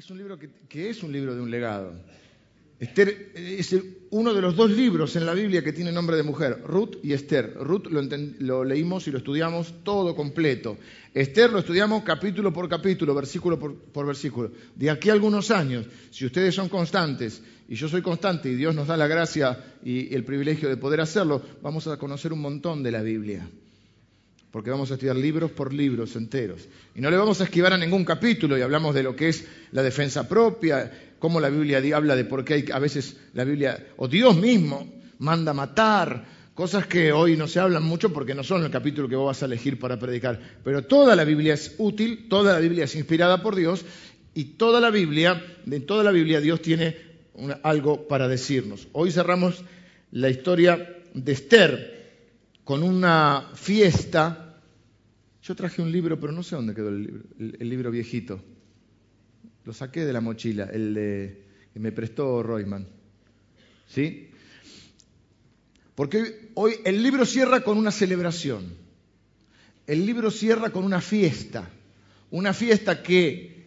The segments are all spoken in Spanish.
es un libro que, es un libro de un legado. Esther es uno de los dos libros en la Biblia que tiene nombre de mujer, Ruth y Esther. Ruth lo, leímos y lo estudiamos todo completo. Esther lo estudiamos capítulo por capítulo, versículo por, por, versículo. De aquí a algunos años, si ustedes son constantes y yo soy constante y Dios nos da la gracia y el privilegio de poder hacerlo, vamos a conocer un montón de la Biblia porque vamos a estudiar libros por libros enteros. Y no le vamos a esquivar a ningún capítulo y hablamos de lo que es la defensa propia, cómo la Biblia habla de por qué hay, a veces la Biblia, o Dios mismo, manda matar, cosas que hoy no se hablan mucho porque no son el capítulo que vos vas a elegir para predicar. Pero toda la Biblia es útil, toda la Biblia es inspirada por Dios y toda la Biblia, de toda la Biblia Dios tiene algo para decirnos. Hoy cerramos la historia de Esther con una fiesta. Yo traje un libro, pero no sé dónde quedó el libro, el, libro viejito. Lo saqué de la mochila, el de, que me prestó Royman. ¿Sí? Porque hoy el libro cierra con una celebración. El libro cierra con una fiesta. Una fiesta que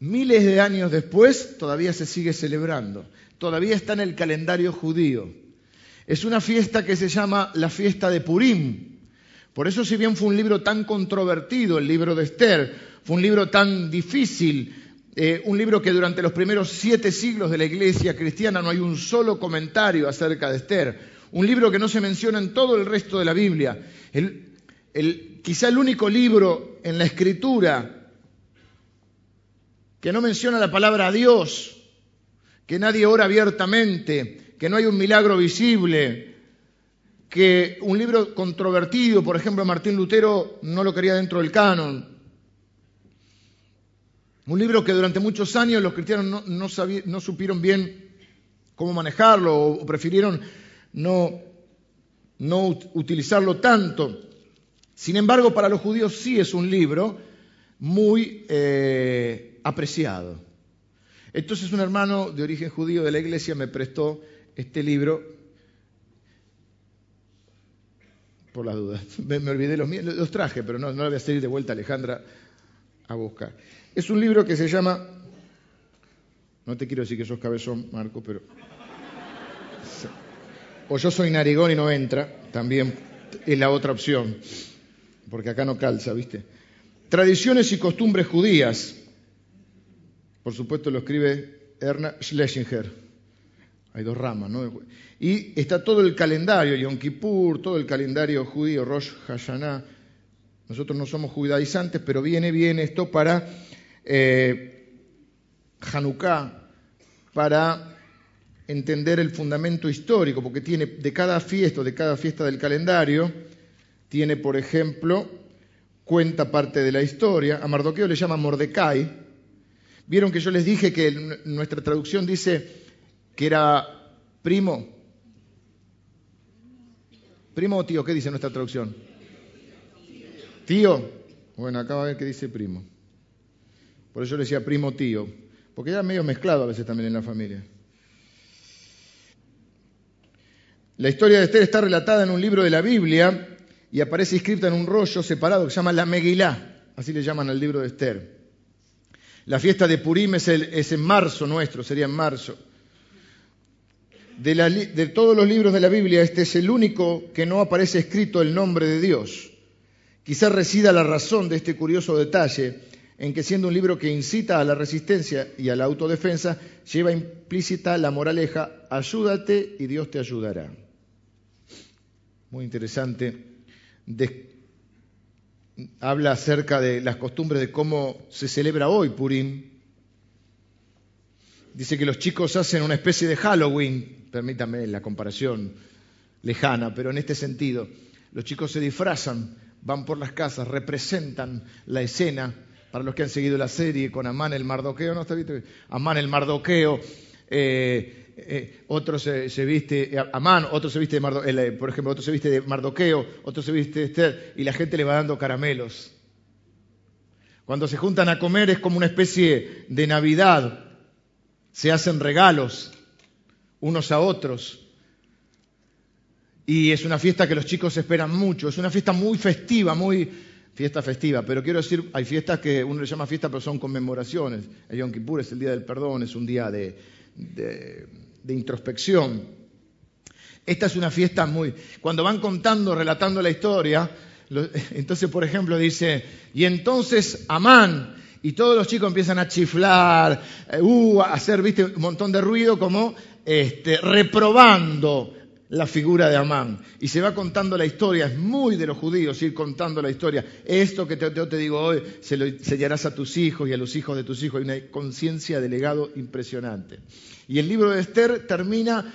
miles de años después todavía se sigue celebrando. Todavía está en el calendario judío. Es una fiesta que se llama la fiesta de Purim. Por eso, si bien fue un libro tan controvertido, el libro de Esther, fue un libro tan difícil, eh, un libro que durante los primeros siete siglos de la iglesia cristiana no hay un solo comentario acerca de Esther, un libro que no se menciona en todo el resto de la Biblia, quizá el único libro en la escritura que no menciona la palabra Dios, que nadie ora abiertamente, que no hay un milagro visible, que un libro controvertido, por ejemplo, Martín Lutero no lo quería dentro del canon. Un libro que durante muchos años los cristianos no, supieron bien cómo manejarlo o, prefirieron no, utilizarlo tanto. Sin embargo, para los judíos sí es un libro muy eh, apreciado. Entonces un hermano de origen judío de la iglesia me prestó este libro, por las dudas, me, olvidé los míos, los traje, pero no, no voy a seguir de vuelta Alejandra a buscar. Es un libro que se llama, no te quiero decir que sos cabezón, Marco, pero... O yo soy narigón y no entra, también es la otra opción, porque acá no calza, ¿viste? Tradiciones y costumbres judías. Por supuesto lo escribe Erna Schlesinger. Hay dos ramas, ¿no? Y está todo el calendario, Yom Kippur, todo el calendario judío, Rosh Hashanah. Nosotros no somos judaizantes, pero viene bien esto para eh, Hanukkah, para entender el fundamento histórico, porque tiene de cada fiesta, de cada fiesta del calendario, tiene, por ejemplo, cuenta parte de la historia. A Mardoqueo le llama Mordecai. Vieron que yo les dije que nuestra traducción dice que era primo. ¿Primo o tío? ¿Qué dice nuestra traducción? Tío. Bueno, acá va a ver qué dice primo. Por eso le decía primo tío. Porque era medio mezclado a veces también en la familia. La historia de Esther está relatada en un libro de la Biblia y aparece escrita en un rollo separado que se llama la Megilá. Así le llaman al libro de Esther. La fiesta de Purim es en marzo nuestro, sería en marzo de, todos los libros de la Biblia, este es el único que no aparece escrito el nombre de Dios. Quizás resida la razón de este curioso detalle en que siendo un libro que incita a la resistencia y a la autodefensa, lleva implícita la moraleja, ayúdate y Dios te ayudará. Muy interesante. habla acerca de las costumbres de cómo se celebra hoy Purim. Dice que los chicos hacen una especie de Halloween, permítame la comparación lejana, pero en este sentido, los chicos se disfrazan, van por las casas, representan la escena, para los que han seguido la serie con Amán el Mardoqueo, ¿no está visto? Amán el Mardoqueo, eh, eh, otro se, viste, Amán, otro se viste de Mardoqueo, eh, por ejemplo, otro se viste de Mardoqueo, otro se viste de Esther, y la gente le va dando caramelos. Cuando se juntan a comer es como una especie de Navidad, se hacen regalos, unos a otros. Y es una fiesta que los chicos esperan mucho, es una fiesta muy festiva, muy, fiesta festiva, pero quiero decir, hay fiestas que uno le llama fiesta, pero son conmemoraciones. El Yom Kippur es el día del perdón, es un día de, de introspección. Esta es una fiesta muy... Cuando van contando, relatando la historia, entonces, por ejemplo, dice, y entonces Amán, y todos los chicos empiezan a chiflar, eh, uh, a hacer, viste, un montón de ruido como este, reprobando la figura de Amán. Y se va contando la historia, es muy de los judíos ir contando la historia. Esto que te, te digo hoy, se lo enseñarás a tus hijos y a los hijos de tus hijos. Hay una conciencia de legado impresionante. Y el libro de Esther termina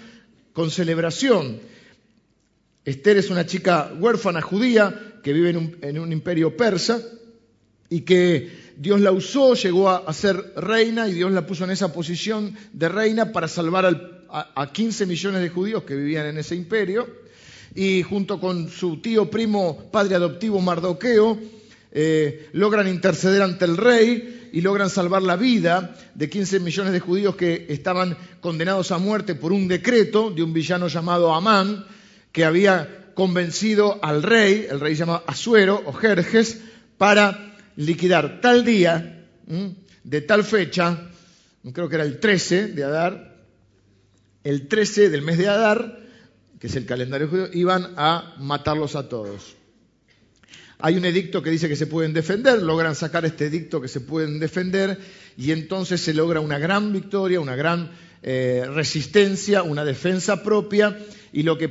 con celebración. Esther es una chica huérfana judía que vive en un, imperio persa y que Dios la usó, llegó a, ser reina y Dios la puso en esa posición de reina para salvar a, 15 millones de judíos que vivían en ese imperio. Y junto con su tío primo, padre adoptivo Mardoqueo, eh, logran interceder ante el rey y logran salvar la vida de 15 millones de judíos que estaban condenados a muerte por un decreto de un villano llamado Amán, que había convencido al rey, el rey llamado Asuero o Jerjes, para liquidar tal día, de tal fecha, creo que era el 13 de Adar, el 13 del mes de Adar, que es el calendario judío, iban a matarlos a todos. Hay un edicto que dice que se pueden defender, logran sacar este edicto que se pueden defender y entonces se logra una gran victoria, una gran eh, resistencia, una defensa propia y lo que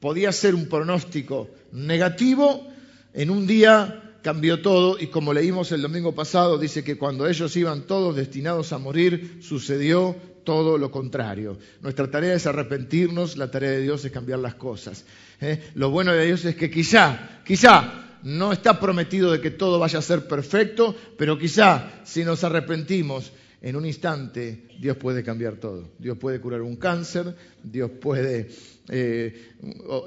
podía ser un pronóstico negativo, en un día cambió todo y como leímos el domingo pasado, dice que cuando ellos iban todos destinados a morir, sucedió todo lo contrario. Nuestra tarea es arrepentirnos, la tarea de Dios es cambiar las cosas. ¿eh? Lo bueno de Dios es que quizá, quizá no está prometido de que todo vaya a ser perfecto, pero quizá si nos arrepentimos en un instante, Dios puede cambiar todo. Dios puede curar un cáncer, Dios puede eh,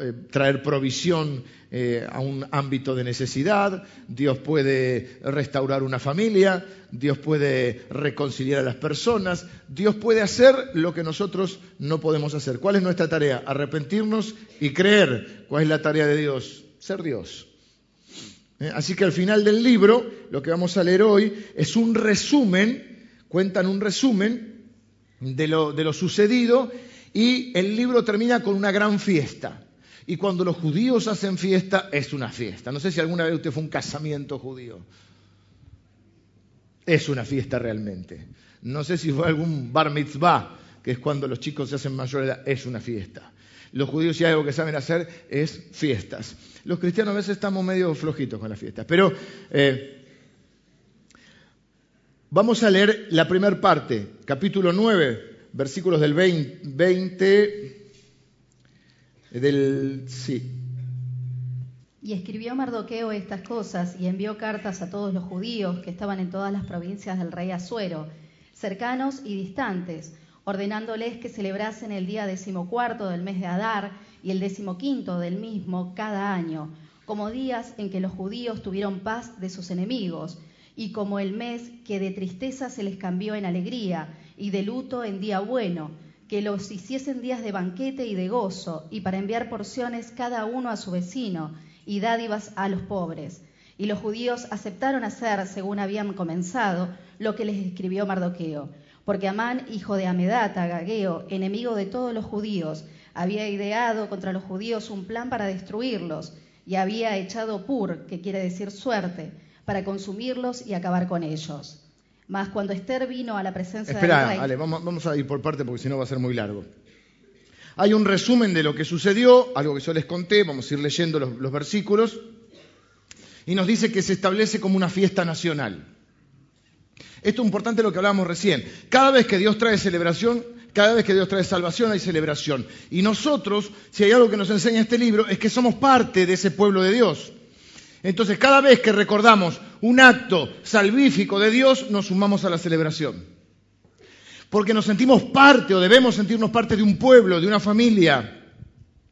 eh, traer provisión eh, a un ámbito de necesidad, Dios puede restaurar una familia, Dios puede reconciliar a las personas, Dios puede hacer lo que nosotros no podemos hacer. ¿Cuál es nuestra tarea? Arrepentirnos y creer. ¿Cuál es la tarea de Dios? Ser Dios. Así que al final del libro, lo que vamos a leer hoy es un resumen, cuentan un resumen de lo, sucedido y el libro termina con una gran fiesta. Y cuando los judíos hacen fiesta, es una fiesta. No sé si alguna vez usted fue un casamiento judío. Es una fiesta realmente. No sé si fue algún bar mitzvah, que es cuando los chicos se hacen mayor edad, es una fiesta. Los judíos si hay algo que saben hacer es fiestas. Los cristianos a veces estamos medio flojitos con las fiestas. Pero eh, vamos a leer la primera parte, capítulo 9, versículos del 20, del... Sí. Y escribió Mardoqueo estas cosas y envió cartas a todos los judíos que estaban en todas las provincias del rey Asuero, cercanos y distantes, ordenándoles que celebrasen el día decimocuarto del mes de Adar y el decimoquinto del mismo cada año, como días en que los judíos tuvieron paz de sus enemigos, y como el mes que de tristeza se les cambió en alegría y de luto en día bueno, que los hiciesen días de banquete y de gozo, y para enviar porciones cada uno a su vecino, y dádivas a los pobres. Y los judíos aceptaron hacer, según habían comenzado, lo que les escribió Mardoqueo porque Amán, hijo de Amedata, Gageo, enemigo de todos los judíos, había ideado contra los judíos un plan para destruirlos y había echado pur, que quiere decir suerte, para consumirlos y acabar con ellos. Mas cuando Esther vino a la presencia del rey... Ale, vamos, vamos a ir por parte porque si no va a ser muy largo. Hay un resumen de lo que sucedió, algo que yo les conté, vamos a ir leyendo los versículos, y nos dice que se establece como una fiesta nacional. Esto es importante lo que hablábamos recién. Cada vez que Dios trae celebración, cada vez que Dios trae salvación hay celebración. Y nosotros, si hay algo que nos enseña este libro, es que somos parte de ese pueblo de Dios. Entonces, cada vez que recordamos un acto salvífico de Dios, nos sumamos a la celebración. Porque nos sentimos parte o debemos sentirnos parte de un pueblo, de una familia,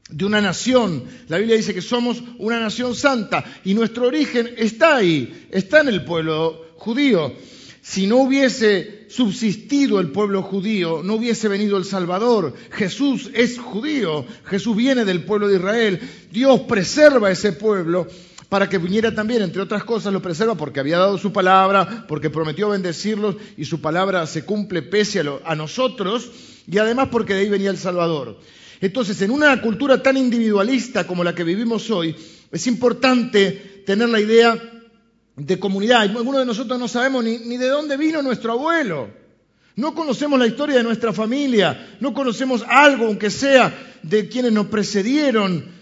de una nación. La Biblia dice que somos una nación santa y nuestro origen está ahí, está en el pueblo judío. Si no hubiese subsistido el pueblo judío, no hubiese venido el Salvador. Jesús es judío, Jesús viene del pueblo de Israel. Dios preserva ese pueblo para que viniera también, entre otras cosas, lo preserva porque había dado su palabra, porque prometió bendecirlos y su palabra se cumple pese a, nosotros, y además porque de ahí venía el Salvador. Entonces, en una cultura tan individualista como la que vivimos hoy, es importante tener la idea de comunidad. Algunos de nosotros no sabemos ni, de dónde vino nuestro abuelo. No conocemos la historia de nuestra familia. No conocemos algo, aunque sea, de quienes nos precedieron.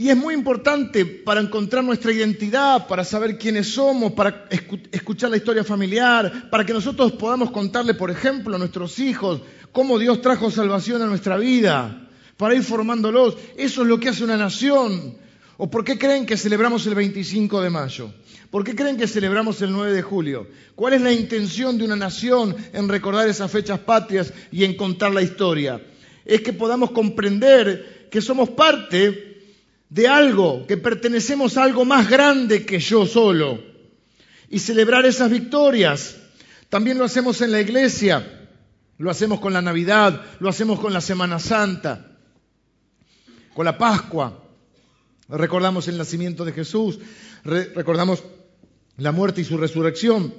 Y es muy importante para encontrar nuestra identidad, para saber quiénes somos, para escuchar la historia familiar, para que nosotros podamos contarle, por ejemplo, a nuestros hijos cómo Dios trajo salvación a nuestra vida, para ir formándolos. Eso es lo que hace una nación. ¿O por qué creen que celebramos el 25 de mayo? ¿Por qué creen que celebramos el 9 de julio? ¿Cuál es la intención de una nación en recordar esas fechas patrias y en contar la historia? Es que podamos comprender que somos parte de algo, que pertenecemos a algo más grande que yo solo. Y celebrar esas victorias. También lo hacemos en la iglesia, lo hacemos con la Navidad, lo hacemos con la Semana Santa, con la Pascua. Recordamos el nacimiento de Jesús, recordamos la muerte y su resurrección,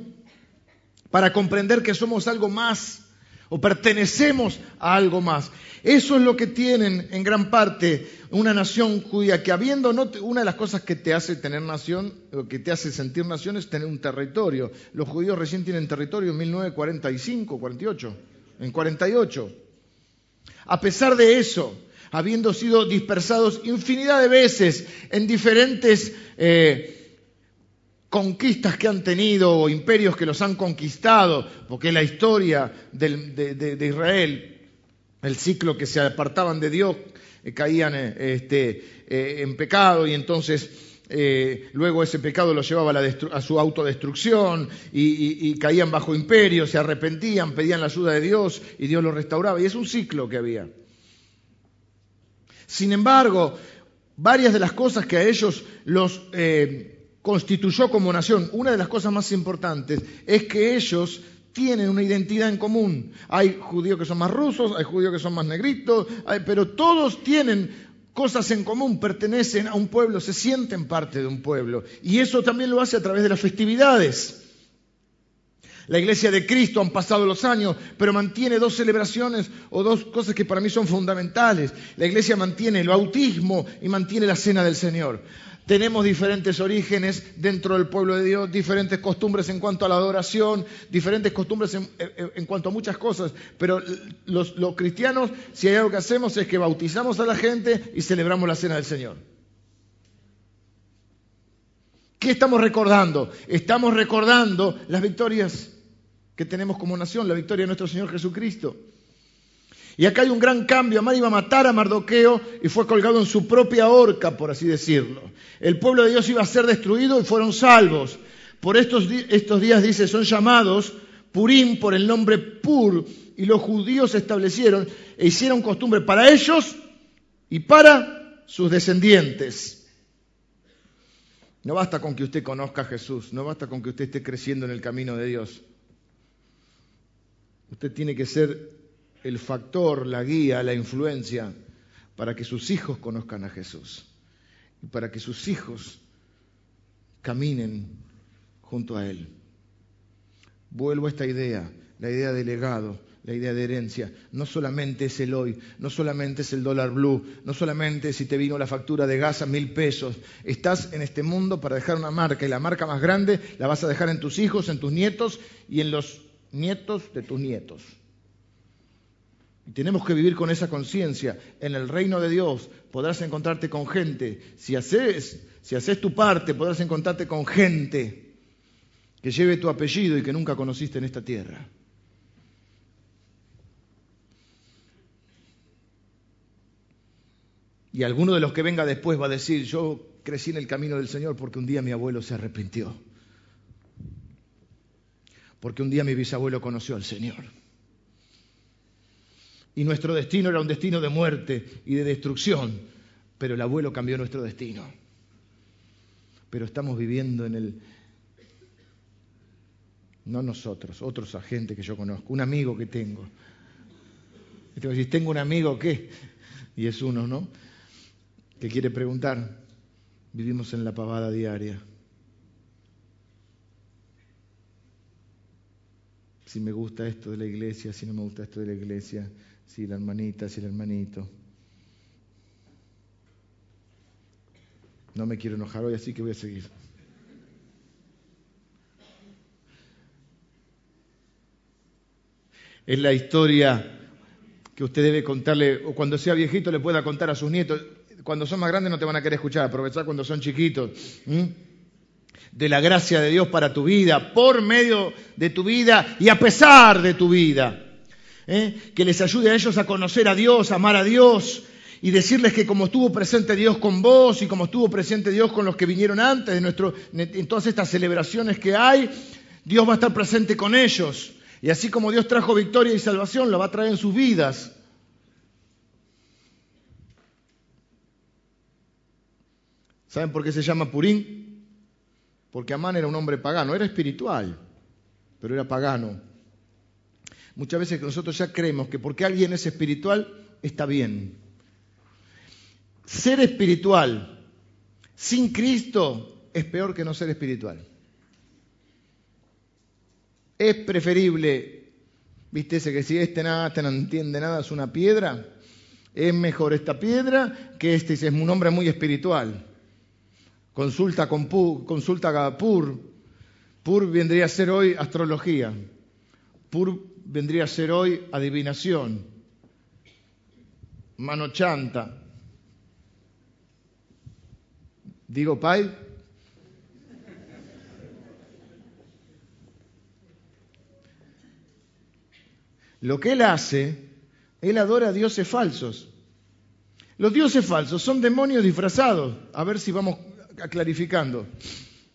para comprender que somos algo más o pertenecemos a algo más. Eso es lo que tienen en gran parte una nación judía, que habiendo, no, una de las cosas que te hace tener nación, o que te hace sentir nación, es tener un territorio. Los judíos recién tienen territorio en 1945, 48, en 48. A pesar de eso, habiendo sido dispersados infinidad de veces en diferentes eh, conquistas que han tenido o imperios que los han conquistado, porque la historia de, Israel, el ciclo que se apartaban de Dios, eh, caían eh, este, eh, en pecado y entonces luego ese pecado los llevaba a, su autodestrucción y, caían bajo imperio, se arrepentían, pedían la ayuda de Dios y Dios los restauraba. Y es un ciclo que había. Sin embargo, varias de las cosas que a ellos los constituyó como nación, una de las cosas más importantes es que ellos tienen una identidad en común. Hay judíos que son más rusos, hay judíos que son más negritos, pero todos tienen cosas en común, pertenecen a un pueblo, se sienten parte de un pueblo. Y eso también lo hace a través de las festividades. La iglesia de Cristo han pasado los años, pero mantiene dos celebraciones o dos cosas que para mí son fundamentales. La iglesia mantiene el bautismo y mantiene la cena del Señor. Tenemos diferentes orígenes dentro del pueblo de Dios, diferentes costumbres en cuanto a la adoración, diferentes costumbres en, cuanto a muchas cosas. Pero los, los cristianos, si hay algo que hacemos es que bautizamos a la gente y celebramos la cena del Señor. ¿Qué estamos recordando? Estamos recordando las victorias que tenemos como nación, la victoria de nuestro Señor Jesucristo. Y acá hay un gran cambio. Amán iba a matar a Mardoqueo y fue colgado en su propia horca, por así decirlo. El pueblo de Dios iba a ser destruido y fueron salvos. Por estos, estos días, dice, son llamados Purim por el nombre Pur. Y los judíos se establecieron e hicieron costumbre para ellos y para sus descendientes. No basta con que usted conozca a Jesús, no basta con que usted esté creciendo en el camino de Dios. Usted tiene que ser el factor, la guía, la influencia para que sus hijos conozcan a Jesús y para que sus hijos caminen junto a Él. Vuelvo a esta idea, la idea de legado, la idea de herencia. No solamente es el hoy, no solamente es el dólar blue, no solamente si te vino la factura de gas a mil pesos. Estás en este mundo para dejar una marca y la marca más grande la vas a dejar en tus hijos, en tus nietos y en los nietos de tus nietos. Y tenemos que vivir con esa conciencia. En el reino de Dios podrás encontrarte con gente. Si haces, si haces tu parte, podrás encontrarte con gente que lleve tu apellido y que nunca conociste en esta tierra. Y alguno de los que venga después va a decir, yo crecí en el camino del Señor porque un día mi abuelo se arrepintió. Porque un día mi bisabuelo conoció al Señor y nuestro destino era un destino de muerte y de destrucción, pero el abuelo cambió nuestro destino. Pero estamos viviendo en el... No nosotros, otros agentes que yo conozco, un amigo que tengo. Tengo un amigo que, y es uno, ¿no? Que quiere preguntar, vivimos en la pavada diaria. Si me gusta esto de la iglesia, si no me gusta esto de la iglesia, si la hermanita, si el hermanito. No me quiero enojar hoy, así que voy a seguir. Es la historia que usted debe contarle, o cuando sea viejito le pueda contar a sus nietos. Cuando son más grandes no te van a querer escuchar, aprovechar cuando son chiquitos. De la gracia de Dios para tu vida, por medio de tu vida y a pesar de tu vida. ¿Eh? Que les ayude a ellos a conocer a Dios, a amar a Dios, y decirles que como estuvo presente Dios con vos y como estuvo presente Dios con los que vinieron antes de en todas estas celebraciones que hay, Dios va a estar presente con ellos. Y así como Dios trajo victoria y salvación, lo va a traer en sus vidas. ¿Saben por qué se llama Purín? Porque Amán era un hombre pagano, era espiritual, pero era pagano. Muchas veces nosotros ya creemos que porque alguien es espiritual, está bien. Ser espiritual sin Cristo es peor que no ser espiritual. Es preferible, viste ese que si este nada, este no entiende nada, es una piedra. Es mejor esta piedra que este, es un hombre muy espiritual. Consulta con Pur, consulta Pur. Pur vendría a ser hoy astrología. Pur vendría a ser hoy adivinación. Mano chanta. Digo, Pai, Lo que él hace, él adora a dioses falsos. Los dioses falsos son demonios disfrazados. A ver si vamos clarificando.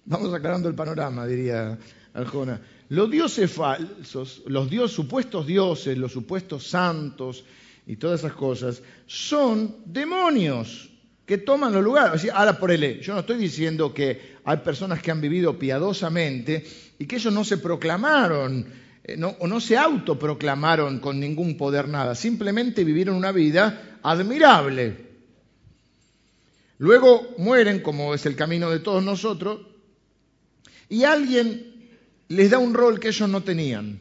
Vamos aclarando el panorama, diría Aljona. Los dioses falsos, los dios, supuestos dioses, los supuestos santos y todas esas cosas, son demonios que toman los lugares. Ahora por él, yo no estoy diciendo que hay personas que han vivido piadosamente y que ellos no se proclamaron eh, o no se autoproclamaron con ningún poder nada, simplemente vivieron una vida admirable. Luego mueren, como es el camino de todos nosotros, y alguien les da un rol que ellos no tenían.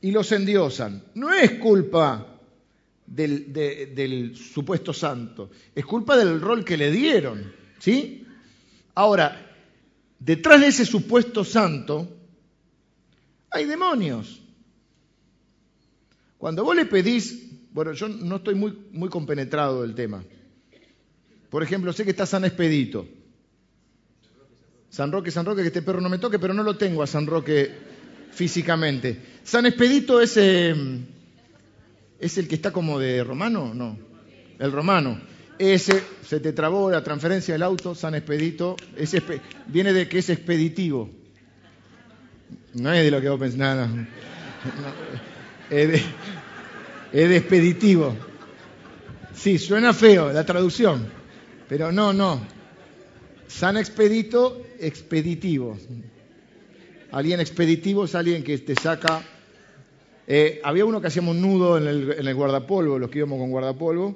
Y los endiosan. No es culpa del, supuesto santo, es culpa del rol que le dieron. ¿Sí? Ahora, detrás de ese supuesto santo hay demonios. Cuando vos le pedís, bueno, yo no estoy muy, muy compenetrado del tema. Por ejemplo, sé que está San Expedito. San Roque, San Roque, que este perro no me toque, pero no lo tengo a San Roque físicamente. San Expedito es, eh, es el que está como de romano, no, el romano. Ese se te trabó la transferencia del auto, San Expedito, viene de que es expeditivo. No es de lo que vos pensás, nada. es, de, es de expeditivo. Sí, suena feo la traducción, pero no, no. San Expedito, expeditivo. Alguien expeditivo es alguien que te saca. Eh, había uno que hacíamos un nudo en el, guardapolvo, los que íbamos con guardapolvo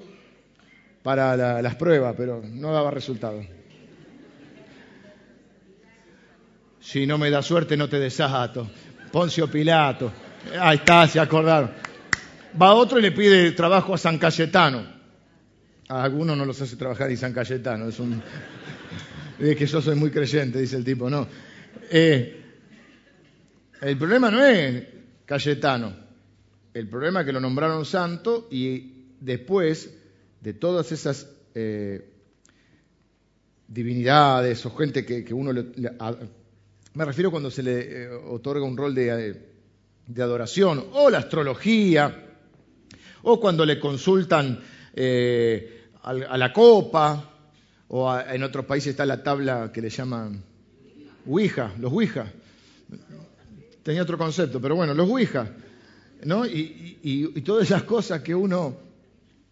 para las pruebas, pero no daba resultado. Si no me da suerte, no te desato. Poncio Pilato. Ahí está, se acordaron. Va otro y le pide trabajo a San Cayetano. A algunos no los hace trabajar ni San Cayetano. Es un. Es que yo soy muy creyente, dice el tipo. No. Eh, el problema no es Cayetano. El problema es que lo nombraron santo y después de todas esas eh, divinidades o gente que, uno le, me refiero cuando se le eh, otorga un rol de, adoración, o la astrología, o cuando le consultan a, la copa, o en otros países está la tabla que le llaman Ouija, los Ouija. Tenía otro concepto, pero bueno, los Ouija, ¿no? y todas esas cosas que uno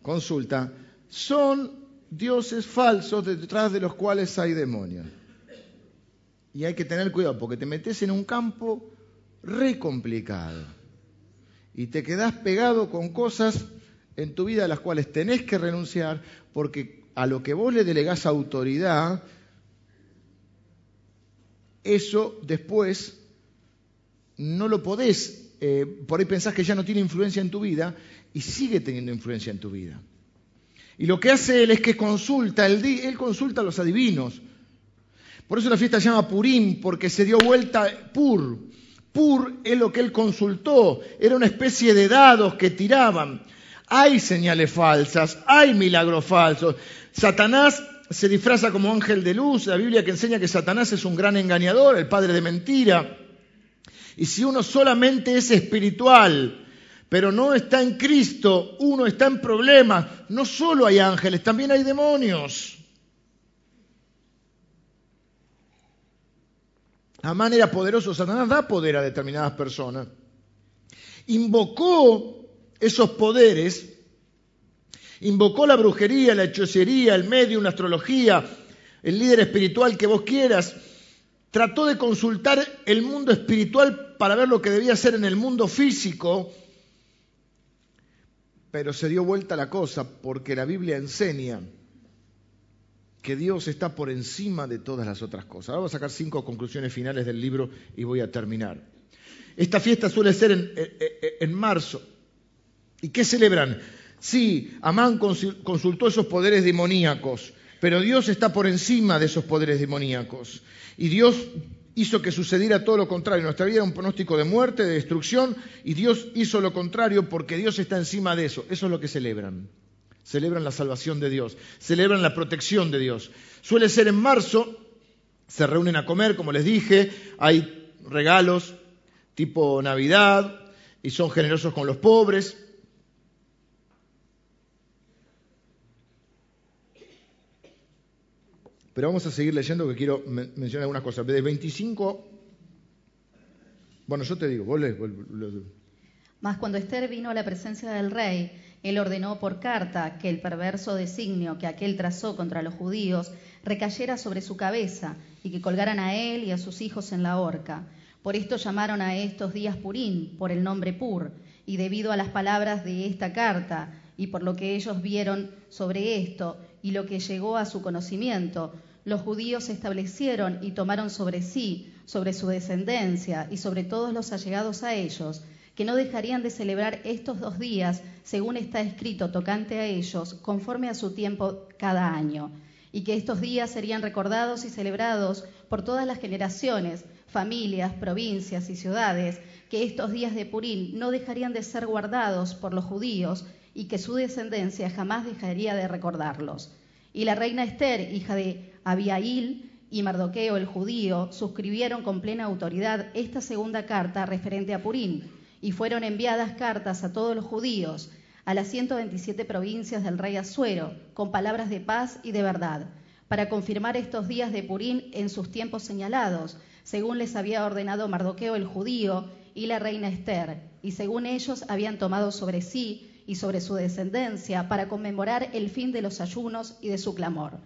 consulta, son dioses falsos detrás de los cuales hay demonios. Y hay que tener cuidado porque te metes en un campo re complicado y te quedas pegado con cosas en tu vida a las cuales tenés que renunciar porque a lo que vos le delegás autoridad, eso después no lo podés, eh, por ahí pensás que ya no tiene influencia en tu vida y sigue teniendo influencia en tu vida. Y lo que hace él es que consulta, él, él consulta a los adivinos. Por eso la fiesta se llama Purim, porque se dio vuelta Pur. Pur es lo que él consultó, era una especie de dados que tiraban. Hay señales falsas, hay milagros falsos. Satanás se disfraza como ángel de luz, la Biblia que enseña que Satanás es un gran engañador, el padre de mentira. Y si uno solamente es espiritual, pero no está en Cristo, uno está en problemas. No solo hay ángeles, también hay demonios. Amán era poderoso, Satanás da poder a determinadas personas. Invocó esos poderes, invocó la brujería, la hechicería, el medium, la astrología, el líder espiritual que vos quieras, trató de consultar el mundo espiritual para ver lo que debía ser en el mundo físico, pero se dio vuelta la cosa porque la Biblia enseña que Dios está por encima de todas las otras cosas. Ahora voy a sacar cinco conclusiones finales del libro y voy a terminar. Esta fiesta suele ser en, marzo. ¿Y qué celebran? Sí, Amán consultó esos poderes demoníacos, pero Dios está por encima de esos poderes demoníacos. Y Dios hizo que sucediera todo lo contrario. Nuestra vida era un pronóstico de muerte, de destrucción, y Dios hizo lo contrario porque Dios está encima de eso. Eso es lo que celebran. Celebran la salvación de Dios, celebran la protección de Dios. Suele ser en marzo, se reúnen a comer, como les dije, hay regalos tipo Navidad y son generosos con los pobres. Pero vamos a seguir leyendo que quiero mencionar algunas cosas. De 25, bueno, yo te digo, vos le, Mas cuando Esther vino a la presencia del rey, él ordenó por carta que el perverso designio que aquel trazó contra los judíos recayera sobre su cabeza y que colgaran a él y a sus hijos en la horca. Por esto llamaron a estos días Purín, por el nombre Pur, y debido a las palabras de esta carta y por lo que ellos vieron sobre esto y lo que llegó a su conocimiento, los judíos se establecieron y tomaron sobre sí, sobre su descendencia y sobre todos los allegados a ellos, que no dejarían de celebrar estos dos días, según está escrito tocante a ellos, conforme a su tiempo cada año, y que estos días serían recordados y celebrados por todas las generaciones, familias, provincias y ciudades, que estos días de Purín no dejarían de ser guardados por los judíos y que su descendencia jamás dejaría de recordarlos. Y la reina Esther, hija de Abiail, y Mardoqueo el judío suscribieron con plena autoridad esta segunda carta referente a Purín, y fueron enviadas cartas a todos los judíos, a las 127 provincias del rey Asuero, con palabras de paz y de verdad, para confirmar estos días de Purín en sus tiempos señalados, según les había ordenado Mardoqueo el judío y la reina Esther, y según ellos habían tomado sobre sí y sobre su descendencia para conmemorar el fin de los ayunos y de su clamor.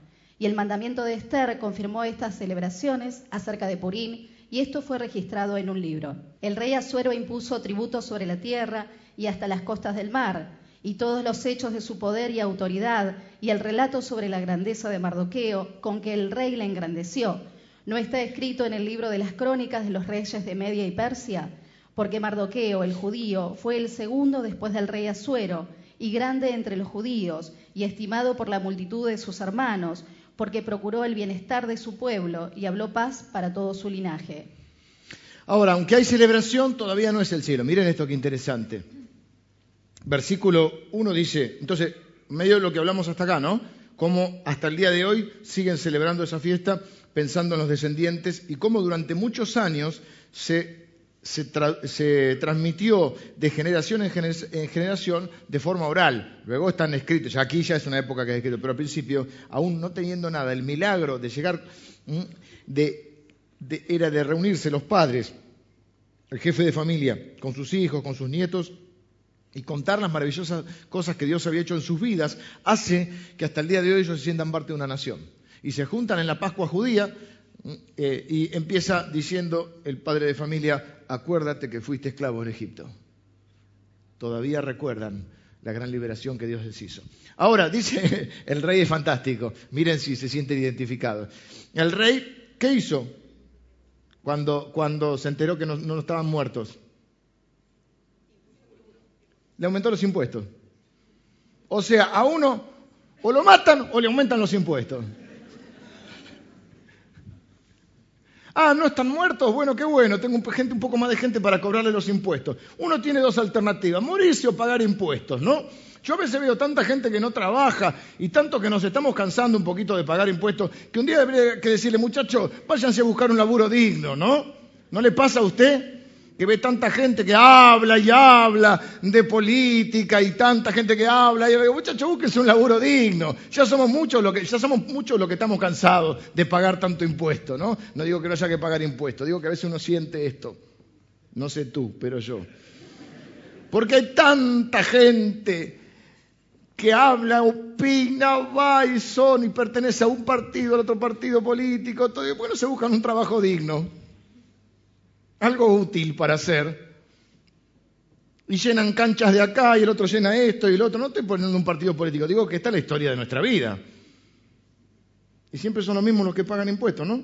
El mandamiento de Esther confirmó estas celebraciones acerca de Purín y esto fue registrado en un libro. El rey Asuero impuso tributos sobre la tierra y hasta las costas del mar, y todos los hechos de su poder y autoridad, y el relato sobre la grandeza de Mardoqueo, con que el rey la engrandeció, no está escrito en el libro de las crónicas de los reyes de Media y Persia, porque Mardoqueo, el judío, fue el segundo después del rey Asuero, y grande entre los judíos, y estimado por la multitud de sus hermanos, porque procuró el bienestar de su pueblo y habló paz para todo su linaje. Ahora, aunque hay celebración, todavía no es el cielo. Miren esto que interesante. Versículo 1 dice, entonces, medio de lo que hablamos hasta acá, ¿no? Cómo hasta el día de hoy siguen celebrando esa fiesta pensando en los descendientes y cómo durante muchos años se se, transmitió de generación en, generación de forma oral. Luego están escritos, ya aquí ya es una época que es escrito, pero al principio, aún no teniendo nada, el milagro de llegar, era de reunirse los padres, el jefe de familia, con sus hijos, con sus nietos, y contar las maravillosas cosas que Dios había hecho en sus vidas, hace que hasta el día de hoy ellos se sientan parte de una nación. Y se juntan en la Pascua judía, eh, y empieza diciendo el padre de familia, acuérdate que fuiste esclavo en Egipto. Todavía recuerdan la gran liberación que Dios les hizo. Ahora, dice, el rey es fantástico. Miren si se sienten identificados. El rey, ¿qué hizo cuando, cuando se enteró que no, no estaban muertos? Le aumentó los impuestos. O sea, a uno o lo matan o le aumentan los impuestos. Ah, no están muertos. Bueno, qué bueno. Tengo gente, un poco más de gente para cobrarle los impuestos. Uno tiene dos alternativas: morirse o pagar impuestos, ¿no? Yo a veces veo tanta gente que no trabaja y tanto que nos estamos cansando un poquito de pagar impuestos que un día debería que decirle, muchachos, váyanse a buscar un laburo digno, ¿no? ¿No le pasa a usted? Que ve tanta gente que habla y habla de política y tanta gente que habla y yo digo, muchachos, búsquense un laburo digno. Ya somos muchos los que, ya somos muchos los que estamos cansados de pagar tanto impuesto, ¿no? No digo que no haya que pagar impuestos, digo que a veces uno siente esto. No sé tú, pero yo. Porque hay tanta gente que habla, opina, va y son y pertenece a un partido, al otro partido político, todo, y bueno, se buscan un trabajo digno algo útil para hacer. Y llenan canchas de acá y el otro llena esto y el otro. No estoy poniendo un partido político, digo que está la historia de nuestra vida. Y siempre son los mismos los que pagan impuestos, ¿no?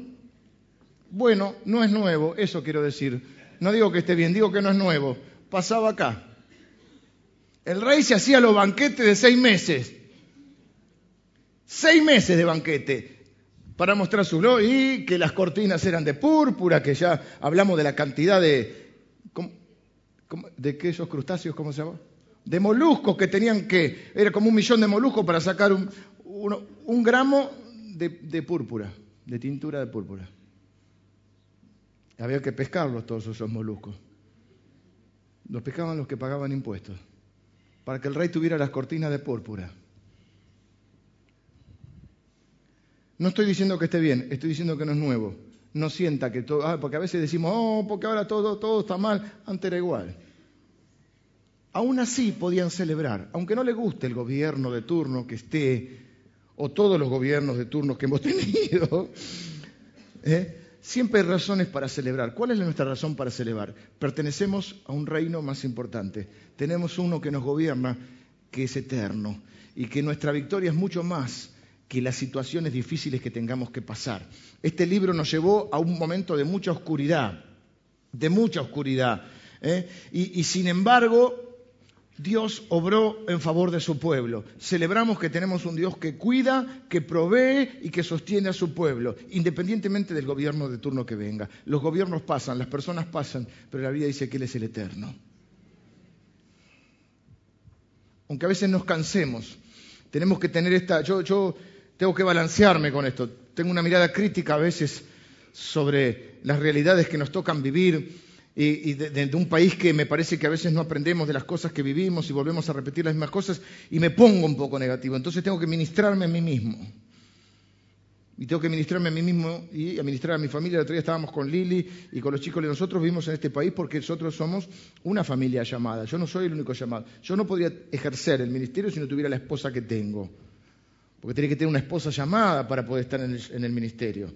Bueno, no es nuevo, eso quiero decir. No digo que esté bien, digo que no es nuevo. Pasaba acá. El rey se hacía los banquetes de seis meses. Seis meses de banquete para mostrar su gloria y que las cortinas eran de púrpura, que ya hablamos de la cantidad de... ¿De qué esos crustáceos, cómo se llama? De moluscos que tenían que... Era como un millón de moluscos para sacar un, gramo de púrpura, de tintura de púrpura. Había que pescarlos todos esos moluscos. Los pescaban los que pagaban impuestos, para que el rey tuviera las cortinas de púrpura. No estoy diciendo que esté bien, estoy diciendo que no es nuevo. No sienta que todo, ah, porque a veces decimos, oh, porque ahora todo, todo está mal, antes era igual. Aún así podían celebrar, aunque no le guste el gobierno de turno que esté, o todos los gobiernos de turno que hemos tenido, ¿eh? siempre hay razones para celebrar. ¿Cuál es nuestra razón para celebrar? Pertenecemos a un reino más importante. Tenemos uno que nos gobierna, que es eterno, y que nuestra victoria es mucho más que las situaciones difíciles que tengamos que pasar. Este libro nos llevó a un momento de mucha oscuridad, de mucha oscuridad. ¿eh? Y, sin embargo, Dios obró en favor de su pueblo. Celebramos que tenemos un Dios que cuida, que provee y que sostiene a su pueblo, independientemente del gobierno de turno que venga. Los gobiernos pasan, las personas pasan, pero la vida dice que Él es el eterno. Aunque a veces nos cansemos, tenemos que tener esta... Yo tengo que balancearme con esto. Tengo una mirada crítica a veces sobre las realidades que nos tocan vivir y, de, un país que me parece que a veces no aprendemos de las cosas que vivimos y volvemos a repetir las mismas cosas y me pongo un poco negativo. Entonces tengo que ministrarme a mí mismo. Y tengo que ministrarme a mí mismo y administrar a mi familia. El otro día estábamos con Lili y con los chicos de nosotros vivimos en este país porque nosotros somos una familia llamada. Yo no soy el único llamado. Yo no podría ejercer el ministerio si no tuviera la esposa que tengo porque tiene que tener una esposa llamada para poder estar en el, ministerio,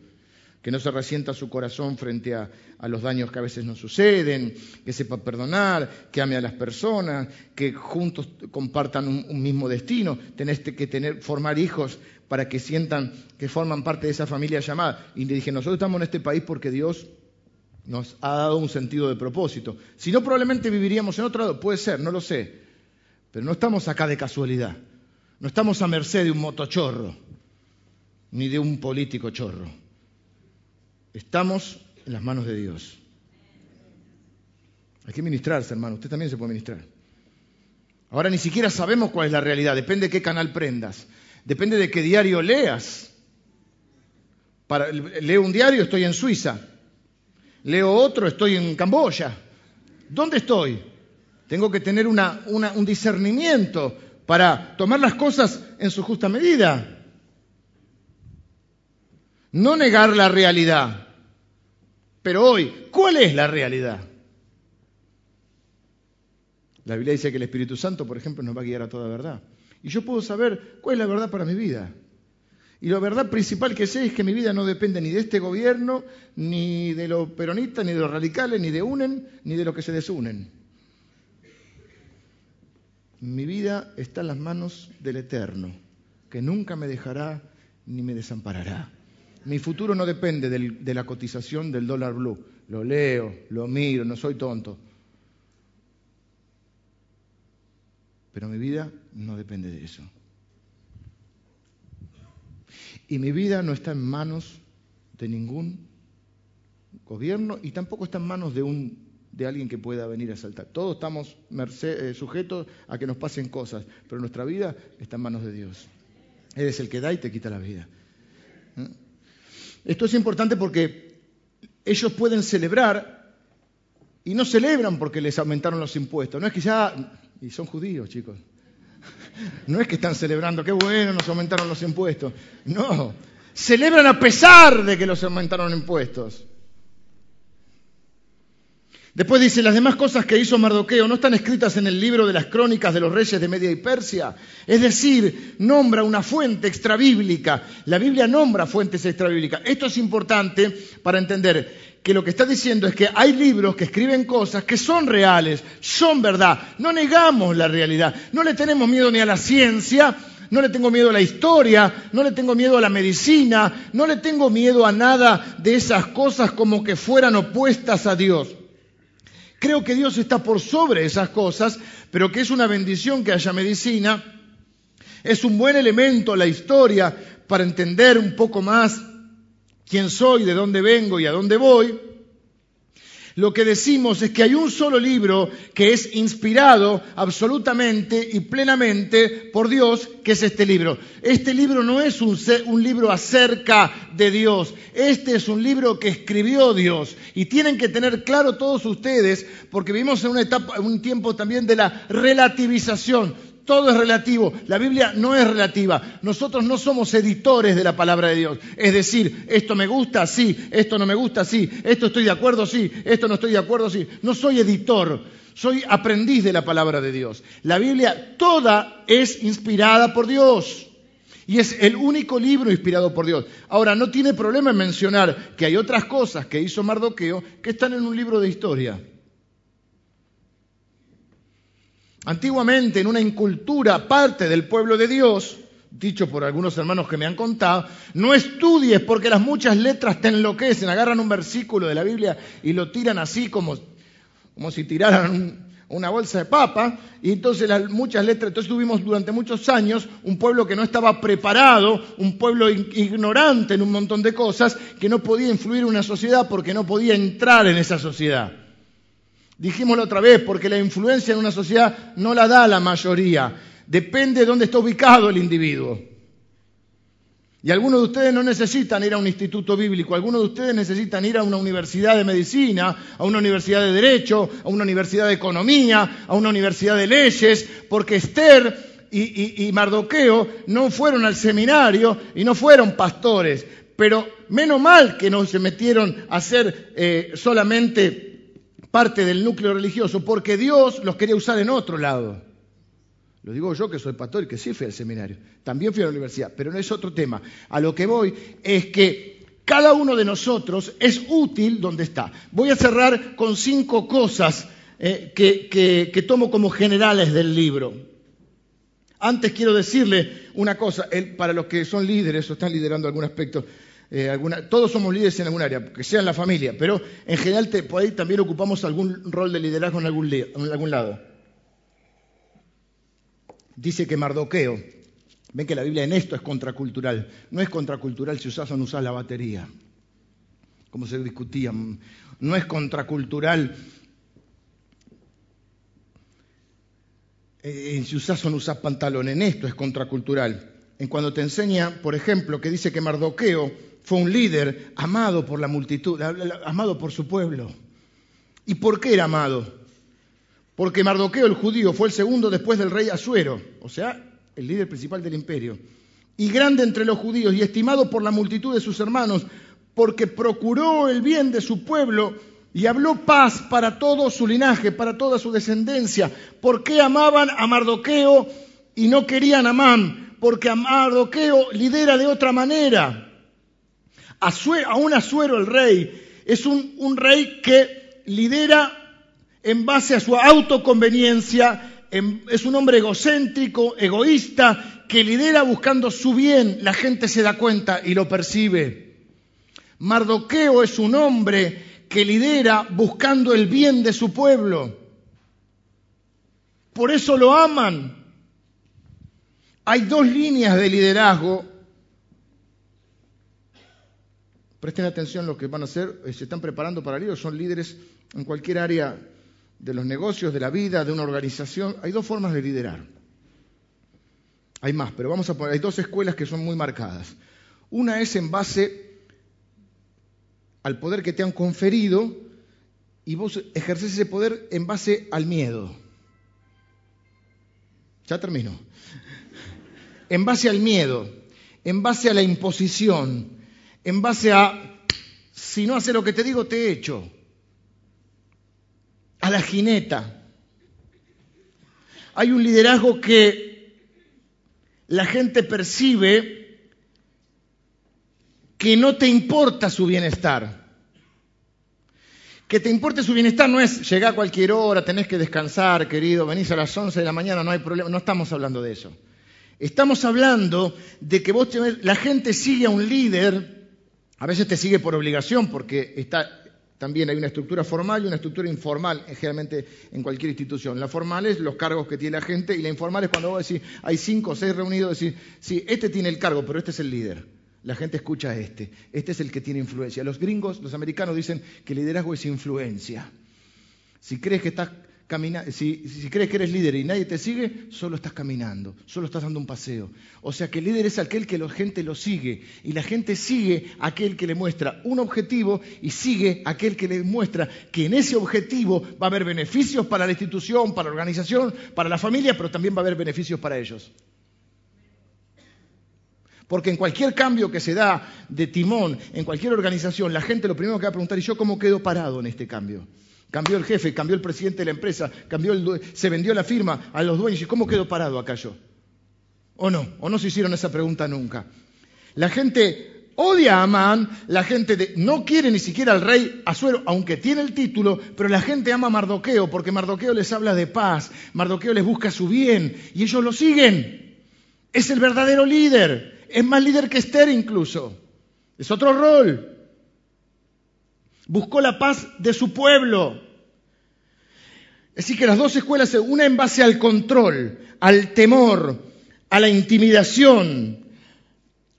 que no se resienta su corazón frente a, los daños que a veces nos suceden, que sepa perdonar, que ame a las personas, que juntos compartan un, mismo destino. Tenés que tener, formar hijos para que sientan que forman parte de esa familia llamada. Y le dije, nosotros estamos en este país porque Dios nos ha dado un sentido de propósito. Si no, probablemente viviríamos en otro lado, puede ser, no lo sé. Pero no estamos acá de casualidad. No estamos a merced de un motochorro, ni de un político chorro. Estamos en las manos de Dios. Hay que ministrarse, hermano. Usted también se puede ministrar. Ahora ni siquiera sabemos cuál es la realidad. Depende de qué canal prendas. Depende de qué diario leas. leo un diario, estoy en Suiza. Leo otro, estoy en Camboya. ¿Dónde estoy? Tengo que tener un discernimiento para tomar las cosas en su justa medida. No negar la realidad. Pero hoy, ¿cuál es la realidad? La Biblia dice que el Espíritu Santo, por ejemplo, nos va a guiar a toda verdad. Y yo puedo saber cuál es la verdad para mi vida. Y la verdad principal que sé es que mi vida no depende ni de este gobierno, ni de los peronistas, ni de los radicales, ni de unen, ni de los que se desunen. Mi vida está en las manos del Eterno, que nunca me dejará ni me desamparará. Mi futuro no depende de la cotización del dólar blue. Lo leo, lo miro, no soy tonto. Pero mi vida no depende de eso. Y mi vida no está en manos de ningún gobierno y tampoco está en manos de, un, de alguien que pueda venir a saltar. Todos estamos eh, sujetos a que nos pasen cosas, pero nuestra vida está en manos de Dios. Él es el que da y te quita la vida. ¿Eh? Esto es importante porque ellos pueden celebrar y no celebran porque les aumentaron los impuestos. No es que ya, y son judíos, chicos. No es que están celebrando, qué bueno, nos aumentaron los impuestos. No, celebran a pesar de que los aumentaron impuestos. Después dice, las demás cosas que hizo Mardoqueo no están escritas en el libro de las crónicas de los reyes de Media y Persia. Es decir, nombra una fuente extrabíblica. La Biblia nombra fuentes extrabíblicas. Esto es importante para entender que lo que está diciendo es que hay libros que escriben cosas que son reales, son verdad. No negamos la realidad. No le tenemos miedo ni a la ciencia, no le tengo miedo a la historia, no le tengo miedo a la medicina, no le tengo miedo a nada de esas cosas como que fueran opuestas a Dios. Creo que Dios está por sobre esas cosas, pero que es una bendición que haya medicina. Es un buen elemento la historia para entender un poco más quién soy, de dónde vengo y a dónde voy lo que decimos es que hay un solo libro que es inspirado absolutamente y plenamente por Dios, que es este libro. Este libro no es un, libro acerca de Dios, este es un libro que escribió Dios. Y tienen que tener claro todos ustedes, porque vivimos en una etapa, un tiempo también de la relativización todo es relativo. La Biblia no es relativa. Nosotros no somos editores de la palabra de Dios. Es decir, esto me gusta, sí, esto no me gusta, sí, esto estoy de acuerdo, sí, esto no estoy de acuerdo, sí. No soy editor, soy aprendiz de la palabra de Dios. La Biblia toda es inspirada por Dios. Y es el único libro inspirado por Dios. Ahora, no tiene problema en mencionar que hay otras cosas que hizo Mardoqueo que están en un libro de historia. Antiguamente, en una incultura parte del pueblo de Dios, dicho por algunos hermanos que me han contado, no estudies porque las muchas letras te enloquecen, agarran un versículo de la Biblia y lo tiran así como, como si tiraran una bolsa de papa, y entonces las muchas letras, entonces tuvimos durante muchos años un pueblo que no estaba preparado, un pueblo ignorante en un montón de cosas, que no podía influir en una sociedad porque no podía entrar en esa sociedad. Dijimoslo otra vez, porque la influencia en una sociedad no la da la mayoría, depende de dónde está ubicado el individuo. Y algunos de ustedes no necesitan ir a un instituto bíblico, algunos de ustedes necesitan ir a una universidad de medicina, a una universidad de derecho, a una universidad de economía, a una universidad de leyes, porque Esther y, Mardoqueo no fueron al seminario y no fueron pastores. Pero menos mal que no se metieron a ser eh, solamente parte del núcleo religioso porque Dios los quería usar en otro lado. Lo digo yo que soy pastor y que sí fui al seminario. También fui a la universidad, pero no es otro tema. A lo que voy es que cada uno de nosotros es útil donde está. Voy a cerrar con cinco cosas eh, que, tomo como generales del libro. Antes quiero decirle una cosa, para los que son líderes o están liderando algún aspecto, eh, todos somos líderes en algún área, que sea en la familia, pero en general por ahí también ocupamos algún rol de liderazgo en algún, lado. Dice que Mardoqueo, ven que la Biblia en esto es contracultural, no es contracultural si usás o no usás la batería, como se discutía, no es contracultural eh, si usás o no usás pantalón, en esto es contracultural. En cuando te enseña, por ejemplo, que dice que Mardoqueo fue un líder amado por la multitud, amado por su pueblo. ¿Y por qué era amado? Porque Mardoqueo el judío fue el segundo después del rey Asuero, o sea, el líder principal del imperio, y grande entre los judíos y estimado por la multitud de sus hermanos, porque procuró el bien de su pueblo y habló paz para todo su linaje, para toda su descendencia. ¿Por qué amaban a Mardoqueo y no querían a Amán? Porque a Mardoqueo lidera de otra manera a un Asuero el rey es un, rey que lidera en base a su autoconveniencia es un hombre egocéntrico, egoísta, que lidera buscando su bien. La gente se da cuenta y lo percibe. Mardoqueo es un hombre que lidera buscando el bien de su pueblo. Por eso lo aman. Hay dos líneas de liderazgo. Presten atención lo que van a hacer, eh, se están preparando para el son líderes en cualquier área de los negocios, de la vida, de una organización. Hay dos formas de liderar. Hay más, pero vamos a poner, hay dos escuelas que son muy marcadas. Una es en base al poder que te han conferido y vos ejerces ese poder en base al miedo. Ya termino. En base al miedo, en base a la imposición, en base a, si no hace lo que te digo, te echo a la jineta. Hay un liderazgo que la gente percibe que no te importa su bienestar. Que te importe su bienestar no es llegar a cualquier hora, tenés que descansar, querido, venís a las 11 de la mañana, no hay problema, no estamos hablando de eso. Estamos hablando de que vos la gente sigue a un líder, a veces te sigue por obligación porque está también hay una estructura formal y una estructura informal, generalmente en cualquier institución. La formal es los cargos que tiene la gente y la informal es cuando vos decís, hay cinco o seis reunidos, decís, sí, este tiene el cargo, pero este es el líder. La gente escucha a este. Este es el que tiene influencia. Los gringos, los americanos dicen que liderazgo es influencia. Si crees que estás si, crees que eres líder y nadie te sigue, solo estás caminando, solo estás dando un paseo. O sea que el líder es aquel que la gente lo sigue y la gente sigue aquel que le muestra un objetivo y sigue aquel que le muestra que en ese objetivo va a haber beneficios para la institución, para la organización, para la familia, pero también va a haber beneficios para ellos. Porque en cualquier cambio que se da de timón, en cualquier organización, la gente lo primero que va a preguntar, ¿y yo cómo quedo parado en este cambio? Cambió el jefe, cambió el presidente de la empresa, cambió el, se vendió la firma a los dueños. ¿Y cómo quedó parado acá yo? ¿O no? ¿O no se hicieron esa pregunta nunca? La gente odia a Amán, la gente no quiere ni siquiera al rey Azuero, aunque tiene el título, pero la gente ama a Mardoqueo porque Mardoqueo les habla de paz, Mardoqueo les busca su bien y ellos lo siguen. Es el verdadero líder, es más líder que Esther incluso. Es otro rol. Buscó la paz de su pueblo. Decir, que las dos escuelas, una en base al control, al temor, a la intimidación,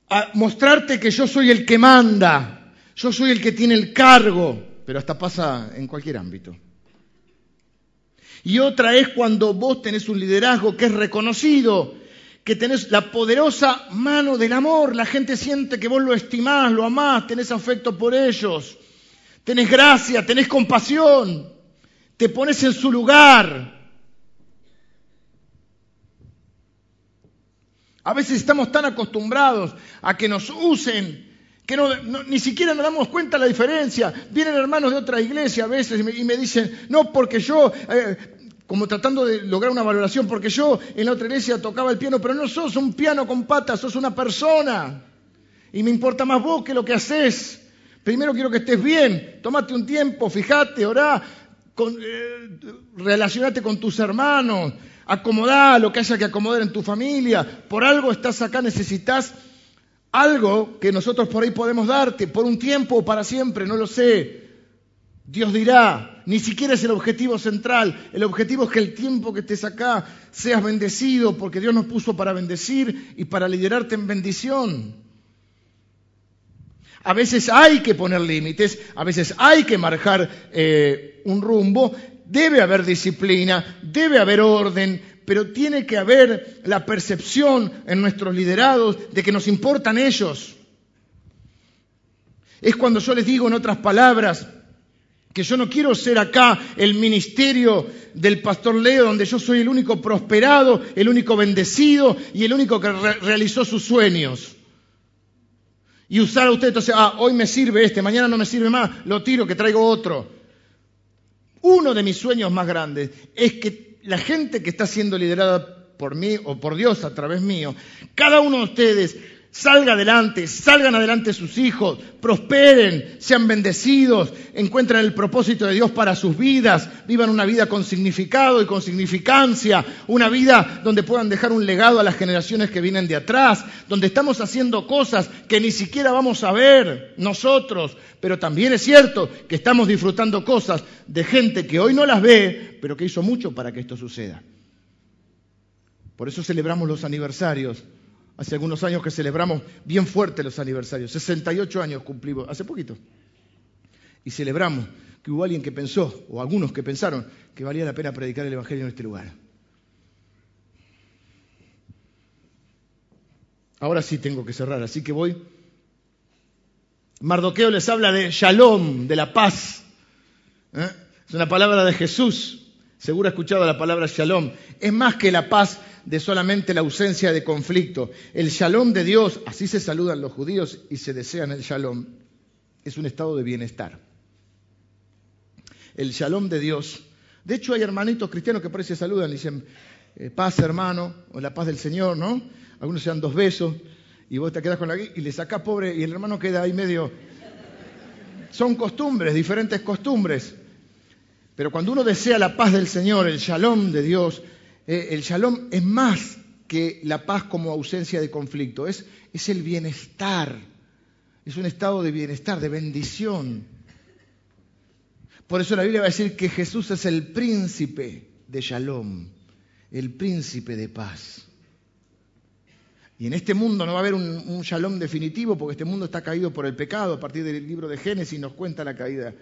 a mostrarte que yo soy el que manda, yo soy el que tiene el cargo, pero hasta pasa en cualquier ámbito. Y otra es cuando vos tenés un liderazgo que es reconocido, que tenés la poderosa mano del amor, la gente siente que vos lo estimás, lo amás, tenés afecto por ellos, tenés gracia, tenés compasión te pones en su lugar. A veces estamos tan acostumbrados a que nos usen que ni siquiera nos damos cuenta de la diferencia. Vienen hermanos de otra iglesia a veces y me, dicen, no, porque yo, eh, como tratando de lograr una valoración, porque yo en la otra iglesia tocaba el piano, pero no sos un piano con patas, sos una persona. Y me importa más vos que lo que haces. Primero quiero que estés bien, tómate un tiempo, fíjate, orá, con, eh, relacionate con tus hermanos, acomodá lo que haya que acomodar en tu familia, por algo estás acá, necesitas algo que nosotros por ahí podemos darte, por un tiempo o para siempre, no lo sé. Dios dirá, ni siquiera es el objetivo central, el objetivo es que el tiempo que estés acá seas bendecido, porque Dios nos puso para bendecir y para liderarte en bendición. A veces hay que poner límites, a veces hay que marcar eh, un rumbo, debe haber disciplina, debe haber orden, pero tiene que haber la percepción en nuestros liderados de que nos importan ellos. Es cuando yo les digo en otras palabras que yo no quiero ser acá el ministerio del pastor Leo donde yo soy el único prosperado, el único bendecido y el único que realizó sus sueños y usar a usted, entonces, ah, hoy me sirve este, mañana no me sirve más, lo tiro, que traigo otro. Uno de mis sueños más grandes es que la gente que está siendo liderada por mí o por Dios a través mío, cada uno de ustedes salga adelante, salgan adelante sus hijos, prosperen, sean bendecidos, encuentren el propósito de Dios para sus vidas, vivan una vida con significado y con significancia, una vida donde puedan dejar un legado a las generaciones que vienen de atrás, donde estamos haciendo cosas que ni siquiera vamos a ver nosotros, pero también es cierto que estamos disfrutando cosas de gente que hoy no las ve, pero que hizo mucho para que esto suceda. Por eso celebramos los aniversarios. Hace algunos años que celebramos bien fuerte los aniversarios. 68 años cumplimos, hace poquito. Y celebramos que hubo alguien que pensó, o algunos que pensaron, que valía la pena predicar el Evangelio en este lugar. Ahora sí tengo que cerrar, así que voy. Mardoqueo les habla de shalom, de la paz. ¿Eh? Es una palabra de Jesús. Seguro ha escuchado la palabra shalom. Es más que la paz de solamente la ausencia de conflicto. El shalom de Dios, así se saludan los judíos y se desean el shalom, es un estado de bienestar. El shalom de Dios. De hecho, hay hermanitos cristianos que por ahí se saludan y dicen, eh, paz hermano, o la paz del Señor, ¿no? Algunos se dan dos besos y vos te quedas con la y le sacás pobre y el hermano queda ahí medio. Son costumbres, diferentes costumbres. Pero cuando uno desea la paz del Señor, el shalom de Dios, eh, el shalom es más que la paz como ausencia de conflicto, es, el bienestar, es un estado de bienestar, de bendición. Por eso la Biblia va a decir que Jesús es el príncipe de shalom, el príncipe de paz. Y en este mundo no va a haber un, un, shalom definitivo porque este mundo está caído por el pecado. A partir del libro de Génesis nos cuenta la caída.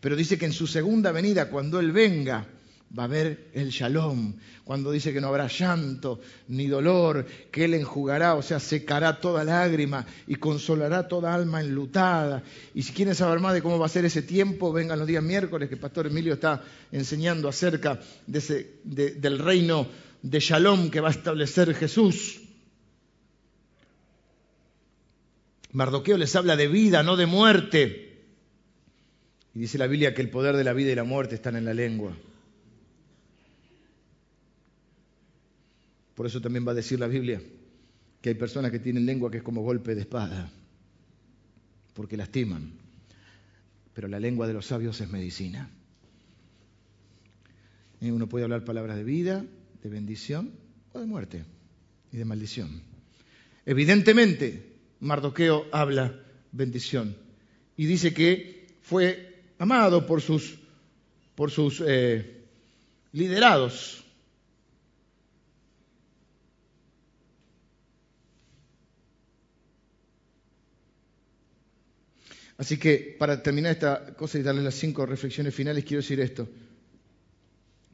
Pero dice que en su segunda venida, cuando Él venga, va a haber el shalom, cuando dice que no habrá llanto ni dolor, que Él enjugará, o sea, secará toda lágrima y consolará toda alma enlutada. Y si quieren saber más de cómo va a ser ese tiempo, vengan los días miércoles, que el Pastor Emilio está enseñando acerca del reino de shalom que va a establecer Jesús. Mardoqueo les habla de vida, no de muerte. Y dice la Biblia que el poder de la vida y la muerte están en la lengua. Por eso también va a decir la Biblia que hay personas que tienen lengua que es como golpe de espada, porque lastiman. Pero la lengua de los sabios es medicina. Y uno puede hablar palabras de vida, de bendición o de muerte y de maldición. Evidentemente, Mardoqueo habla bendición y dice que fue amado por sus, por sus eh, liderados. Así que para terminar esta cosa y darle las cinco reflexiones finales, quiero decir esto.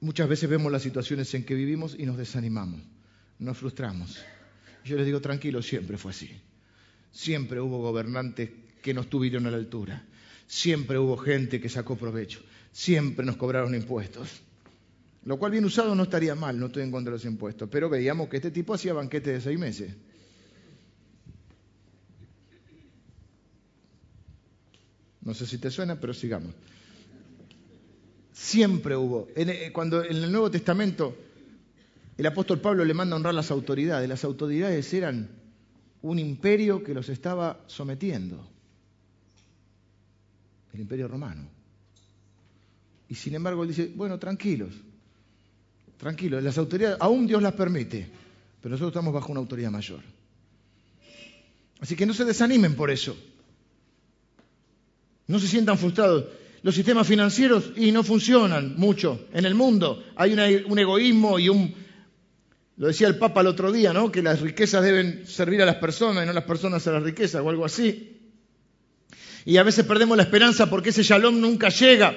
Muchas veces vemos las situaciones en que vivimos y nos desanimamos, nos frustramos. Yo les digo, tranquilo, siempre fue así. Siempre hubo gobernantes que no estuvieron a la altura. Siempre hubo gente que sacó provecho. Siempre nos cobraron impuestos. Lo cual bien usado no estaría mal, no estoy en contra de los impuestos. Pero veíamos que este tipo hacía banquetes de seis meses. No sé si te suena, pero sigamos. Siempre hubo. Eh, cuando en el Nuevo Testamento el apóstol Pablo le manda a honrar las autoridades, las autoridades eran un imperio que los estaba sometiendo. El imperio romano. Y sin embargo él dice, bueno, tranquilos, tranquilos, las autoridades, aún Dios las permite, pero nosotros estamos bajo una autoridad mayor. Así que no se desanimen por eso. No se sientan frustrados. Los sistemas financieros y no funcionan mucho en el mundo. Hay un egoísmo y un... Lo decía el Papa el otro día, ¿no? Que las riquezas deben servir a las personas y no las personas a las riquezas o algo así. Y a veces perdemos la esperanza porque ese shalom nunca llega.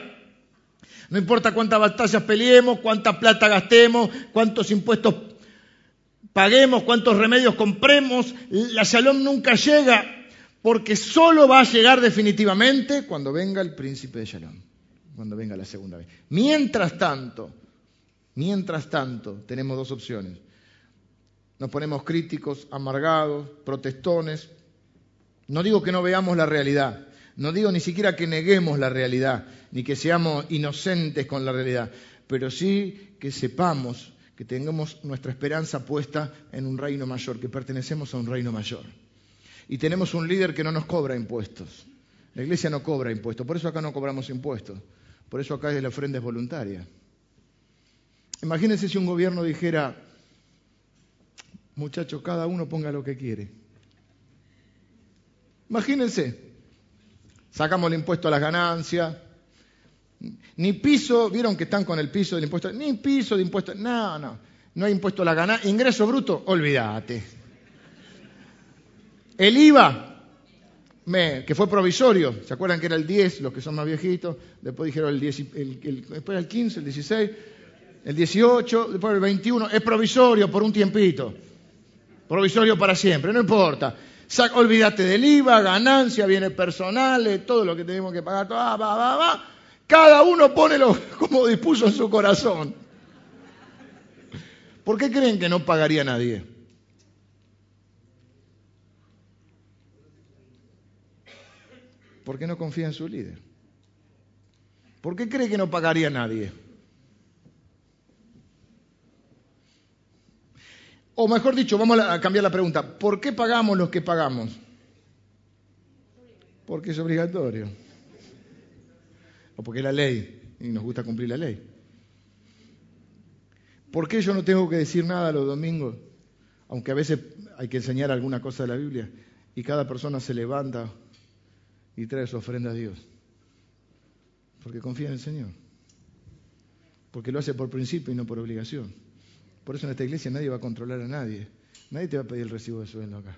No importa cuántas batallas peleemos, cuánta plata gastemos, cuántos impuestos paguemos, cuántos remedios compremos, la shalom nunca llega porque solo va a llegar definitivamente cuando venga el príncipe de Shalom, cuando venga la segunda vez. Mientras tanto, mientras tanto, tenemos dos opciones. Nos ponemos críticos, amargados, protestones. No digo que no veamos la realidad, no digo ni siquiera que neguemos la realidad, ni que seamos inocentes con la realidad, pero sí que sepamos que tengamos nuestra esperanza puesta en un reino mayor, que pertenecemos a un reino mayor. Y tenemos un líder que no nos cobra impuestos. La iglesia no cobra impuestos, por eso acá no cobramos impuestos. Por eso acá la ofrenda es voluntaria. Imagínense si un gobierno dijera, muchachos, cada uno ponga lo que quiere. Imagínense, sacamos el impuesto a las ganancias, ni piso, vieron que están con el piso del impuesto, ni piso de impuesto, no, no, no hay impuesto a la ganancia, ingreso bruto, olvídate. El IVA, que fue provisorio, ¿se acuerdan que era el 10, los que son más viejitos? Después dijeron el 10, el, después el 15, el 16, el 18, después el 21, es provisorio por un tiempito, provisorio para siempre, no importa. olvídate del IVA, ganancia, bienes personales, todo lo que tenemos que pagar, va, va, va, va. Cada uno pone lo como dispuso en su corazón. ¿Por qué creen que no pagaría nadie? Porque no confía en su líder. ¿Por qué cree que no pagaría a nadie? O mejor dicho, vamos a cambiar la pregunta. ¿Por qué pagamos los que pagamos? Porque es obligatorio. O porque es la ley y nos gusta cumplir la ley. ¿Por qué yo no tengo que decir nada los domingos? Aunque a veces hay que enseñar alguna cosa de la Biblia y cada persona se levanta y trae su ofrenda a Dios. Porque confía en el Señor. Porque lo hace por principio y no por obligación. Por eso en esta iglesia nadie va a controlar a nadie. Nadie te va a pedir el recibo de sueldo acá.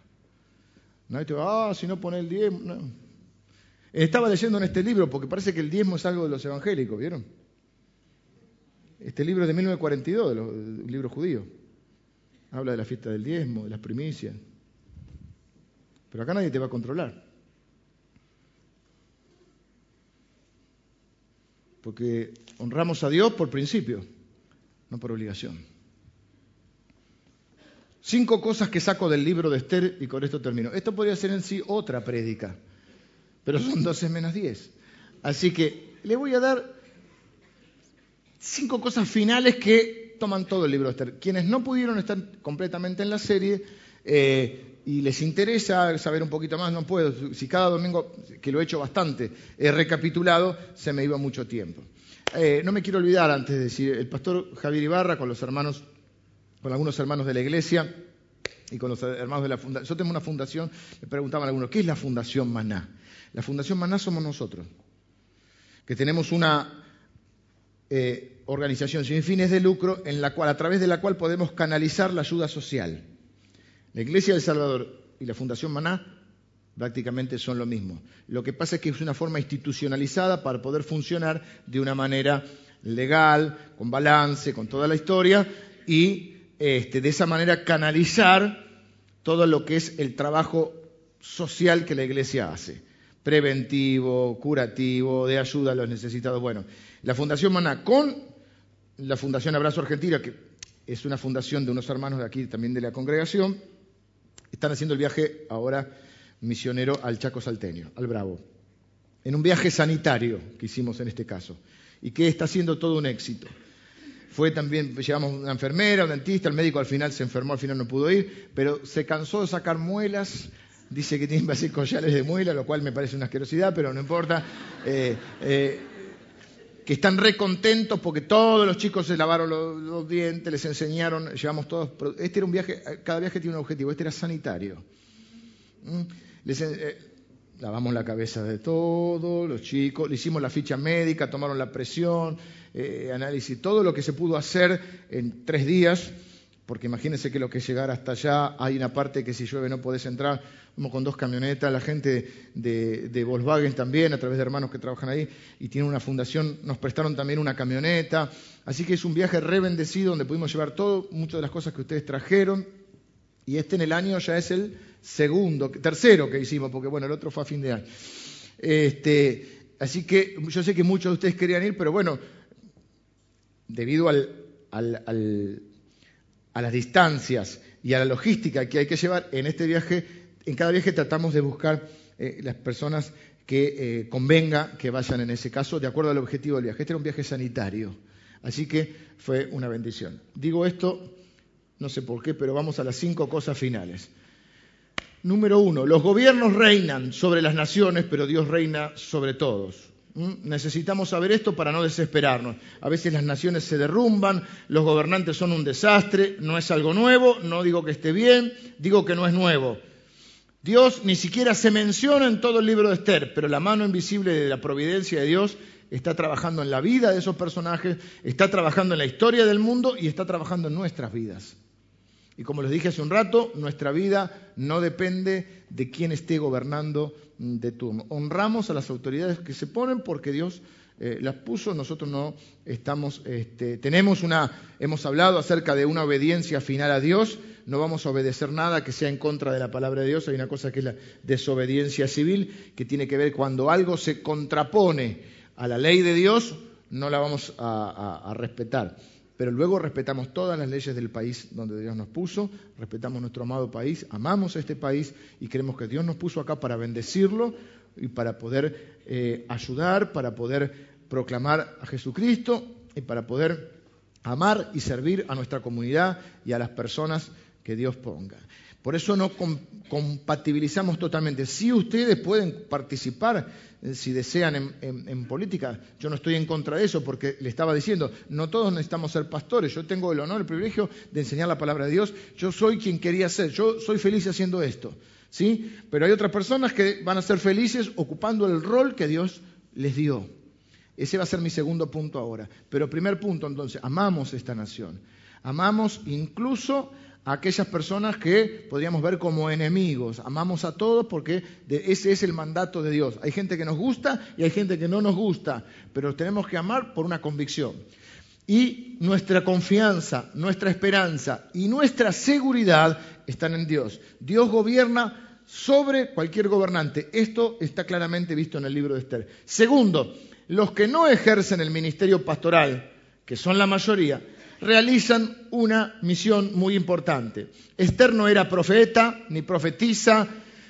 Nadie te va, ah, si no pone el diezmo. Estaba leyendo en este libro, porque parece que el diezmo es algo de los evangélicos, ¿vieron? Este libro es de 1942, del libro judío. Habla de la fiesta del diezmo, de las primicias. Pero acá nadie te va a controlar. Porque honramos a Dios por principio, no por obligación. Cinco cosas que saco del libro de Esther y con esto termino. Esto podría ser en sí otra prédica, pero son 12 menos 10. Así que le voy a dar cinco cosas finales que toman todo el libro de Esther. Quienes no pudieron estar completamente en la serie, eh, y les interesa saber un poquito más, no puedo. Si cada domingo, que lo he hecho bastante, he recapitulado, se me iba mucho tiempo. Eh, no me quiero olvidar antes de decir, el pastor Javier Ibarra con los hermanos, con algunos hermanos de la iglesia y con los hermanos de la fundación. Yo tengo una fundación, me preguntaban algunos, ¿qué es la Fundación Maná? La Fundación Maná somos nosotros, que tenemos una eh, organización sin fines de lucro en la cual, a través de la cual podemos canalizar la ayuda social. La Iglesia del Salvador y la Fundación Maná prácticamente son lo mismo. Lo que pasa es que es una forma institucionalizada para poder funcionar de una manera legal, con balance, con toda la historia y este, de esa manera canalizar todo lo que es el trabajo social que la Iglesia hace, preventivo, curativo, de ayuda a los necesitados. Bueno, la Fundación Maná con la Fundación Abrazo Argentina, que es una fundación de unos hermanos de aquí también de la congregación, están haciendo el viaje ahora misionero al Chaco Salteño, al Bravo, en un viaje sanitario que hicimos en este caso, y que está siendo todo un éxito. Fue también, llevamos una enfermera, un dentista, el médico al final se enfermó, al final no pudo ir, pero se cansó de sacar muelas, dice que tiene que hacer collares de muela, lo cual me parece una asquerosidad, pero no importa. Eh, eh, que están recontentos porque todos los chicos se lavaron los, dientes, les enseñaron, llevamos todos. Este era un viaje, cada viaje tiene un objetivo, este era sanitario. ¿Mm? Eh, lavamos la cabeza de todos, los chicos, le hicimos la ficha médica, tomaron la presión, eh, análisis, todo lo que se pudo hacer en tres días porque imagínense que lo que llegar hasta allá, hay una parte que si llueve no podés entrar, vamos con dos camionetas, la gente de, Volkswagen también, a través de hermanos que trabajan ahí, y tienen una fundación, nos prestaron también una camioneta, así que es un viaje re bendecido donde pudimos llevar todo, muchas de las cosas que ustedes trajeron, y este en el año ya es el segundo, tercero que hicimos, porque bueno, el otro fue a fin de año. Este, así que yo sé que muchos de ustedes querían ir, pero bueno, debido al a las distancias y a la logística que hay que llevar en este viaje, en cada viaje tratamos de buscar eh, las personas que eh, convenga que vayan en ese caso de acuerdo al objetivo del viaje. Este era un viaje sanitario, así que fue una bendición. Digo esto, no sé por qué, pero vamos a las cinco cosas finales. Número uno, los gobiernos reinan sobre las naciones, pero Dios reina sobre todos. Necesitamos saber esto para no desesperarnos. A veces las naciones se derrumban, los gobernantes son un desastre, no es algo nuevo, no digo que esté bien, digo que no es nuevo. Dios ni siquiera se menciona en todo el libro de Esther, pero la mano invisible de la providencia de Dios está trabajando en la vida de esos personajes, está trabajando en la historia del mundo y está trabajando en nuestras vidas. Y como les dije hace un rato, nuestra vida no depende de quién esté gobernando de turno. Honramos a las autoridades que se ponen porque Dios eh, las puso, nosotros no estamos, este, tenemos una, hemos hablado acerca de una obediencia final a Dios, no vamos a obedecer nada que sea en contra de la palabra de Dios, hay una cosa que es la desobediencia civil, que tiene que ver cuando algo se contrapone a la ley de Dios, no la vamos a respetar pero luego respetamos todas las leyes del país donde Dios nos puso, respetamos nuestro amado país, amamos este país y creemos que Dios nos puso acá para bendecirlo y para poder eh, ayudar, para poder proclamar a Jesucristo y para poder amar y servir a nuestra comunidad y a las personas que Dios ponga. Por eso no compatibilizamos totalmente. Si ustedes pueden participar, eh, si desean, en, política. Yo no estoy en contra de eso porque le estaba diciendo, no todos necesitamos ser pastores. Yo tengo el honor, el privilegio de enseñar la palabra de Dios. Yo soy quien quería ser. Yo soy feliz haciendo esto. ¿sí? Pero hay otras personas que van a ser felices ocupando el rol que Dios les dio. Ese va a ser mi segundo punto ahora. Pero primer punto, entonces, amamos esta nación. Amamos incluso a aquellas personas que podríamos ver como enemigos. Amamos a todos porque ese es el mandato de Dios. Hay gente que nos gusta y hay gente que no nos gusta, pero tenemos que amar por una convicción. Y nuestra confianza, nuestra esperanza y nuestra seguridad están en Dios. Dios gobierna sobre cualquier gobernante. Esto está claramente visto en el libro de Esther. Segundo, los que no ejercen el ministerio pastoral, que son la mayoría, realizan una misión muy importante. Esther no era profeta ni profetisa,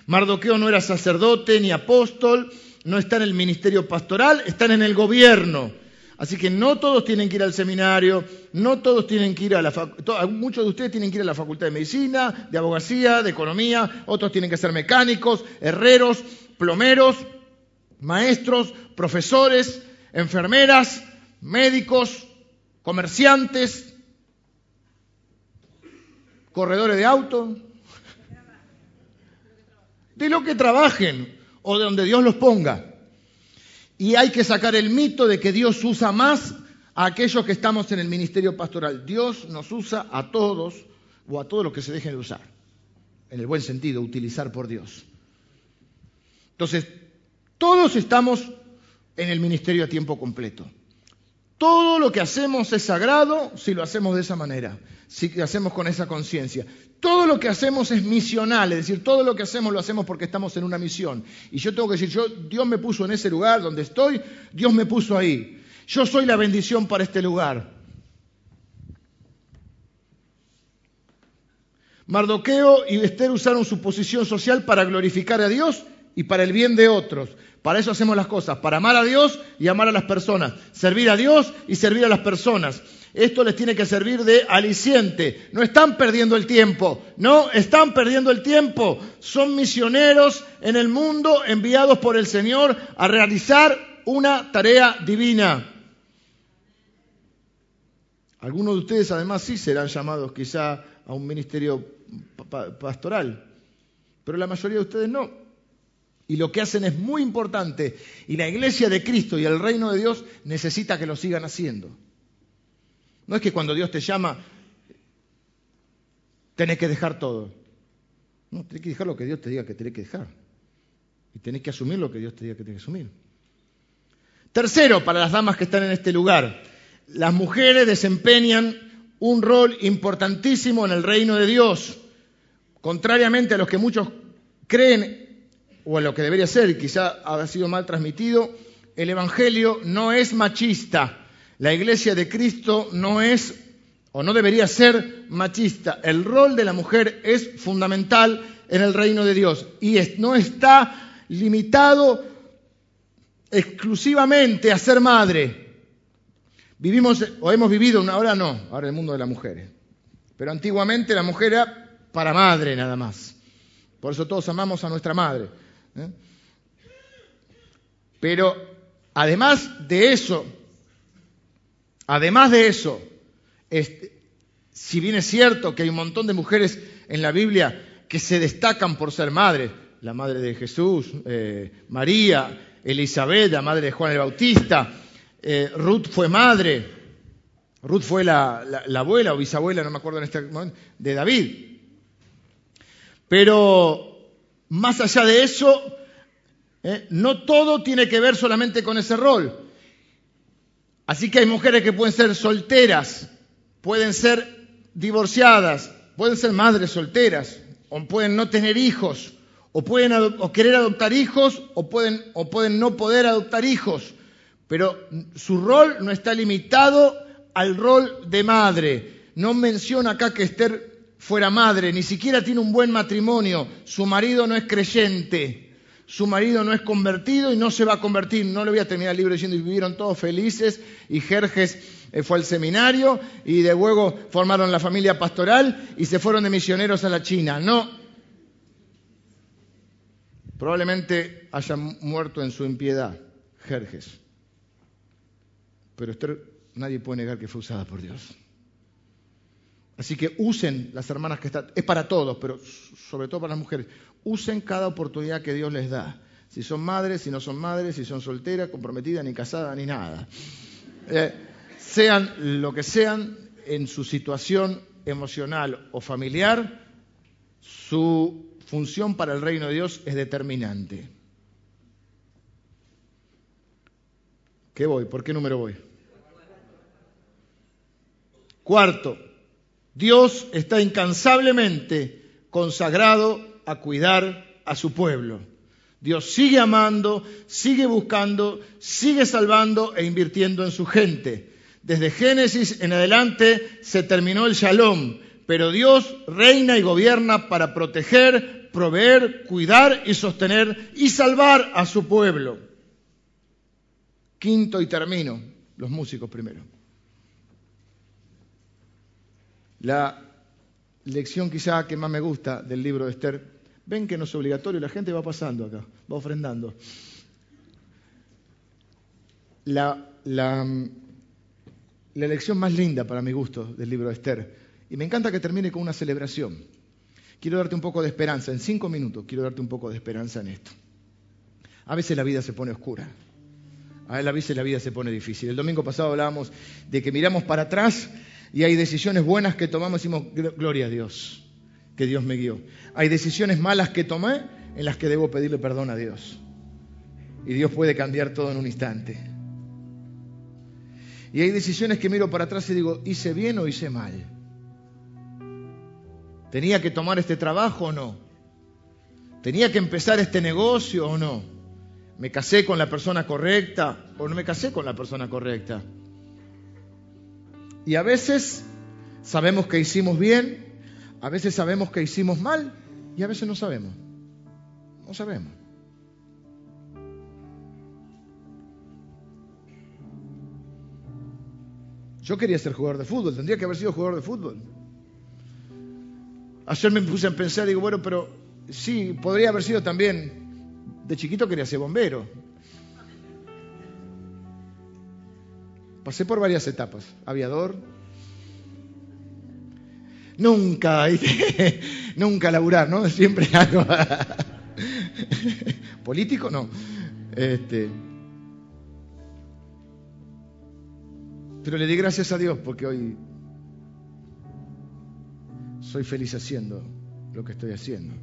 Mardoqueo no era sacerdote ni apóstol, no está en el ministerio pastoral, están en el gobierno. Así que no todos tienen que ir al seminario, no todos tienen que ir a la facultad, muchos de ustedes tienen que ir a la facultad de medicina, de abogacía, de economía, otros tienen que ser mecánicos, herreros, plomeros, maestros, profesores, enfermeras, médicos, comerciantes, corredores de auto, de lo que trabajen o de donde Dios los ponga. Y hay que sacar el mito de que Dios usa más a aquellos que estamos en el ministerio pastoral. Dios nos usa a todos o a todos los que se dejen de usar, en el buen sentido, utilizar por Dios. Entonces, todos estamos en el ministerio a tiempo completo. Todo lo que hacemos es sagrado si lo hacemos de esa manera, si lo hacemos con esa conciencia. Todo lo que hacemos es misional, es decir, todo lo que hacemos lo hacemos porque estamos en una misión. Y yo tengo que decir, yo, Dios me puso en ese lugar donde estoy, Dios me puso ahí. Yo soy la bendición para este lugar. Mardoqueo y Esther usaron su posición social para glorificar a Dios y para el bien de otros. Para eso hacemos las cosas, para amar a Dios y amar a las personas, servir a Dios y servir a las personas. Esto les tiene que servir de aliciente. No están perdiendo el tiempo, no están perdiendo el tiempo. Son misioneros en el mundo enviados por el Señor a realizar una tarea divina. Algunos de ustedes además sí serán llamados quizá a un ministerio pastoral, pero la mayoría de ustedes no y lo que hacen es muy importante. Y la iglesia de Cristo y el reino de Dios necesita que lo sigan haciendo. No es que cuando Dios te llama, tenés que dejar todo. No, tenés que dejar lo que Dios te diga que tenés que dejar. Y tenés que asumir lo que Dios te diga que tenés que asumir. Tercero, para las damas que están en este lugar, las mujeres desempeñan un rol importantísimo en el reino de Dios. Contrariamente a los que muchos creen o a lo que debería ser, quizá ha sido mal transmitido, el Evangelio no es machista. La iglesia de Cristo no es o no debería ser machista. El rol de la mujer es fundamental en el reino de Dios y no está limitado exclusivamente a ser madre. Vivimos o hemos vivido, ahora no, ahora el mundo de las mujeres. Pero antiguamente la mujer era para madre nada más. Por eso todos amamos a nuestra madre. ¿Eh? Pero además de eso, además de eso, este, si bien es cierto que hay un montón de mujeres en la Biblia que se destacan por ser madres, la madre de Jesús, eh, María, Elizabeth, la madre de Juan el Bautista, eh, Ruth fue madre, Ruth fue la, abuela o bisabuela, no me acuerdo en este momento, de David. Pero más allá de eso, eh, no todo tiene que ver solamente con ese rol. Así que hay mujeres que pueden ser solteras, pueden ser divorciadas, pueden ser madres solteras, o pueden no tener hijos, o pueden o querer adoptar hijos, o pueden, no poder adoptar hijos. Pero su rol no está limitado al rol de madre. No menciona acá que Esther fuera madre, ni siquiera tiene un buen matrimonio, su marido no es creyente, su marido no es convertido y no se va a convertir. No le voy a terminar el libro diciendo y vivieron todos felices y Jerjes eh, fue al seminario y de luego formaron la familia pastoral y se fueron de misioneros a la China. No. Probablemente haya muerto en su impiedad, Jerjes. Pero nadie puede negar que fue usada por Dios. Así que usen las hermanas que están, es para todos, pero sobre todo para las mujeres, usen cada oportunidad que Dios les da. Si son madres, si no son madres, si son solteras, comprometidas, ni casadas, ni nada. Eh, sean lo que sean en su situación emocional o familiar, su función para el reino de Dios es determinante. ¿Qué voy? ¿Por qué número voy? Cuarto, Dios está incansablemente consagrado a cuidar a su pueblo. Dios sigue amando, sigue buscando, sigue salvando e invirtiendo en su gente. Desde Génesis en adelante se terminó el shalom, pero Dios reina y gobierna para proteger, proveer, cuidar y sostener y salvar a su pueblo. Quinto y termino, los músicos primero. La lección quizá que más me gusta del libro de Esther, ven que no es obligatorio, la gente va pasando acá, va ofrendando. La, la, la lección más linda para mi gusto del libro de Esther, y me encanta que termine con una celebración. Quiero darte un poco de esperanza, en cinco minutos quiero darte un poco de esperanza en esto. A veces la vida se pone oscura, a veces la vida se pone difícil. El domingo pasado hablábamos de que miramos para atrás y hay decisiones buenas que tomamos y decimos, gloria a Dios, que Dios me guió. Hay decisiones malas que tomé en las que debo pedirle perdón a Dios. Y Dios puede cambiar todo en un instante. Y hay decisiones que miro para atrás y digo, ¿hice bien o hice mal? ¿Tenía que tomar este trabajo o no? ¿Tenía que empezar este negocio o no? ¿Me casé con la persona correcta o no me casé con la persona correcta? Y a veces sabemos que hicimos bien, a veces sabemos que hicimos mal y a veces no sabemos. No sabemos. Yo quería ser jugador de fútbol, tendría que haber sido jugador de fútbol. Ayer me puse a pensar, digo, bueno, pero sí, podría haber sido también. De chiquito quería ser bombero. Pasé por varias etapas. Aviador. Nunca, nunca laburar, ¿no? Siempre algo. Político, no. Este, pero le di gracias a Dios porque hoy soy feliz haciendo lo que estoy haciendo.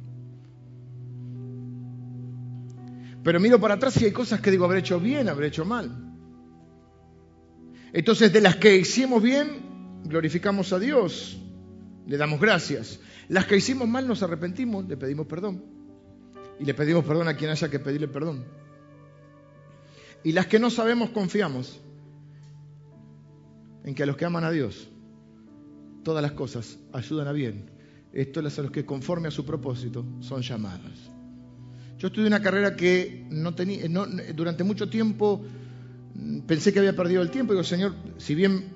Pero miro para atrás y hay cosas que digo, habré hecho bien, habré hecho mal. Entonces, de las que hicimos bien, glorificamos a Dios, le damos gracias. Las que hicimos mal nos arrepentimos, le pedimos perdón. Y le pedimos perdón a quien haya que pedirle perdón. Y las que no sabemos, confiamos en que a los que aman a Dios, todas las cosas ayudan a bien. Esto es a los que conforme a su propósito son llamados. Yo estudié una carrera que no tenía, durante mucho tiempo pensé que había perdido el tiempo. Digo, Señor, si bien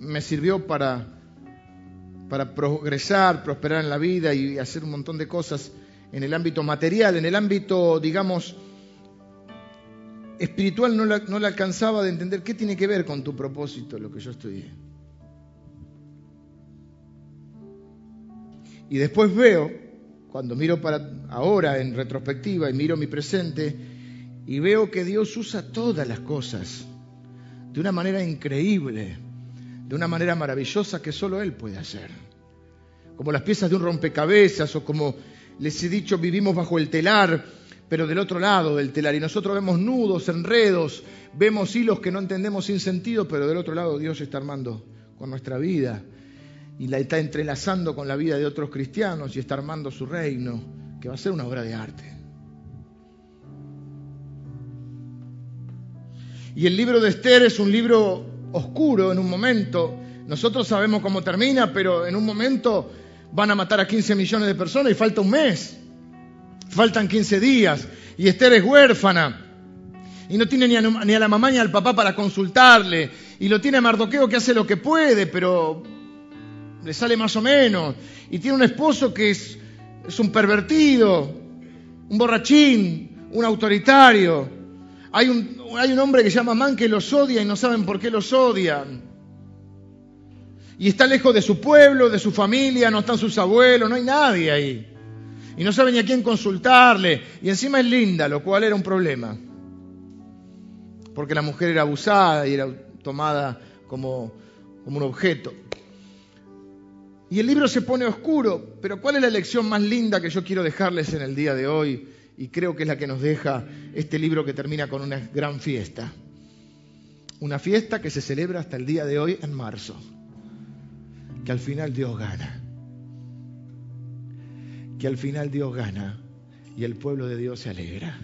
me sirvió para para progresar, prosperar en la vida y hacer un montón de cosas en el ámbito material, en el ámbito, digamos, espiritual no la, no alcanzaba de entender qué tiene que ver con tu propósito, lo que yo estudié. Y después veo, cuando miro para ahora en retrospectiva y miro mi presente, y veo que Dios usa todas las cosas de una manera increíble, de una manera maravillosa que solo Él puede hacer. Como las piezas de un rompecabezas o como les he dicho, vivimos bajo el telar, pero del otro lado del telar. Y nosotros vemos nudos, enredos, vemos hilos que no entendemos sin sentido, pero del otro lado Dios está armando con nuestra vida y la está entrelazando con la vida de otros cristianos y está armando su reino, que va a ser una obra de arte. Y el libro de Esther es un libro oscuro en un momento. Nosotros sabemos cómo termina, pero en un momento van a matar a 15 millones de personas y falta un mes. Faltan 15 días. Y Esther es huérfana. Y no tiene ni a, la mamá ni al papá para consultarle. Y lo tiene a Mardoqueo que hace lo que puede, pero le sale más o menos. Y tiene un esposo que es un pervertido, un borrachín, un autoritario. Hay un, hay un hombre que se llama Man que los odia y no saben por qué los odian y está lejos de su pueblo, de su familia, no están sus abuelos, no hay nadie ahí. Y no sabe ni a quién consultarle. Y encima es linda, lo cual era un problema. Porque la mujer era abusada y era tomada como, como un objeto. Y el libro se pone oscuro, pero ¿cuál es la lección más linda que yo quiero dejarles en el día de hoy? Y creo que es la que nos deja este libro que termina con una gran fiesta. Una fiesta que se celebra hasta el día de hoy en marzo que al final Dios gana. Que al final Dios gana y el pueblo de Dios se alegra.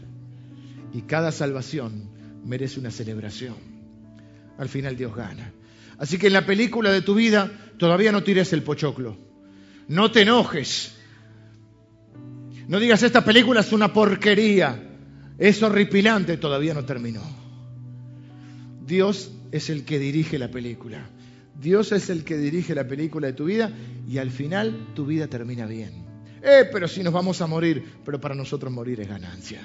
Y cada salvación merece una celebración. Al final Dios gana. Así que en la película de tu vida todavía no tires el pochoclo. No te enojes. No digas esta película es una porquería. Es horripilante, todavía no terminó. Dios es el que dirige la película. Dios es el que dirige la película de tu vida y al final tu vida termina bien. Eh, pero si nos vamos a morir, pero para nosotros morir es ganancia.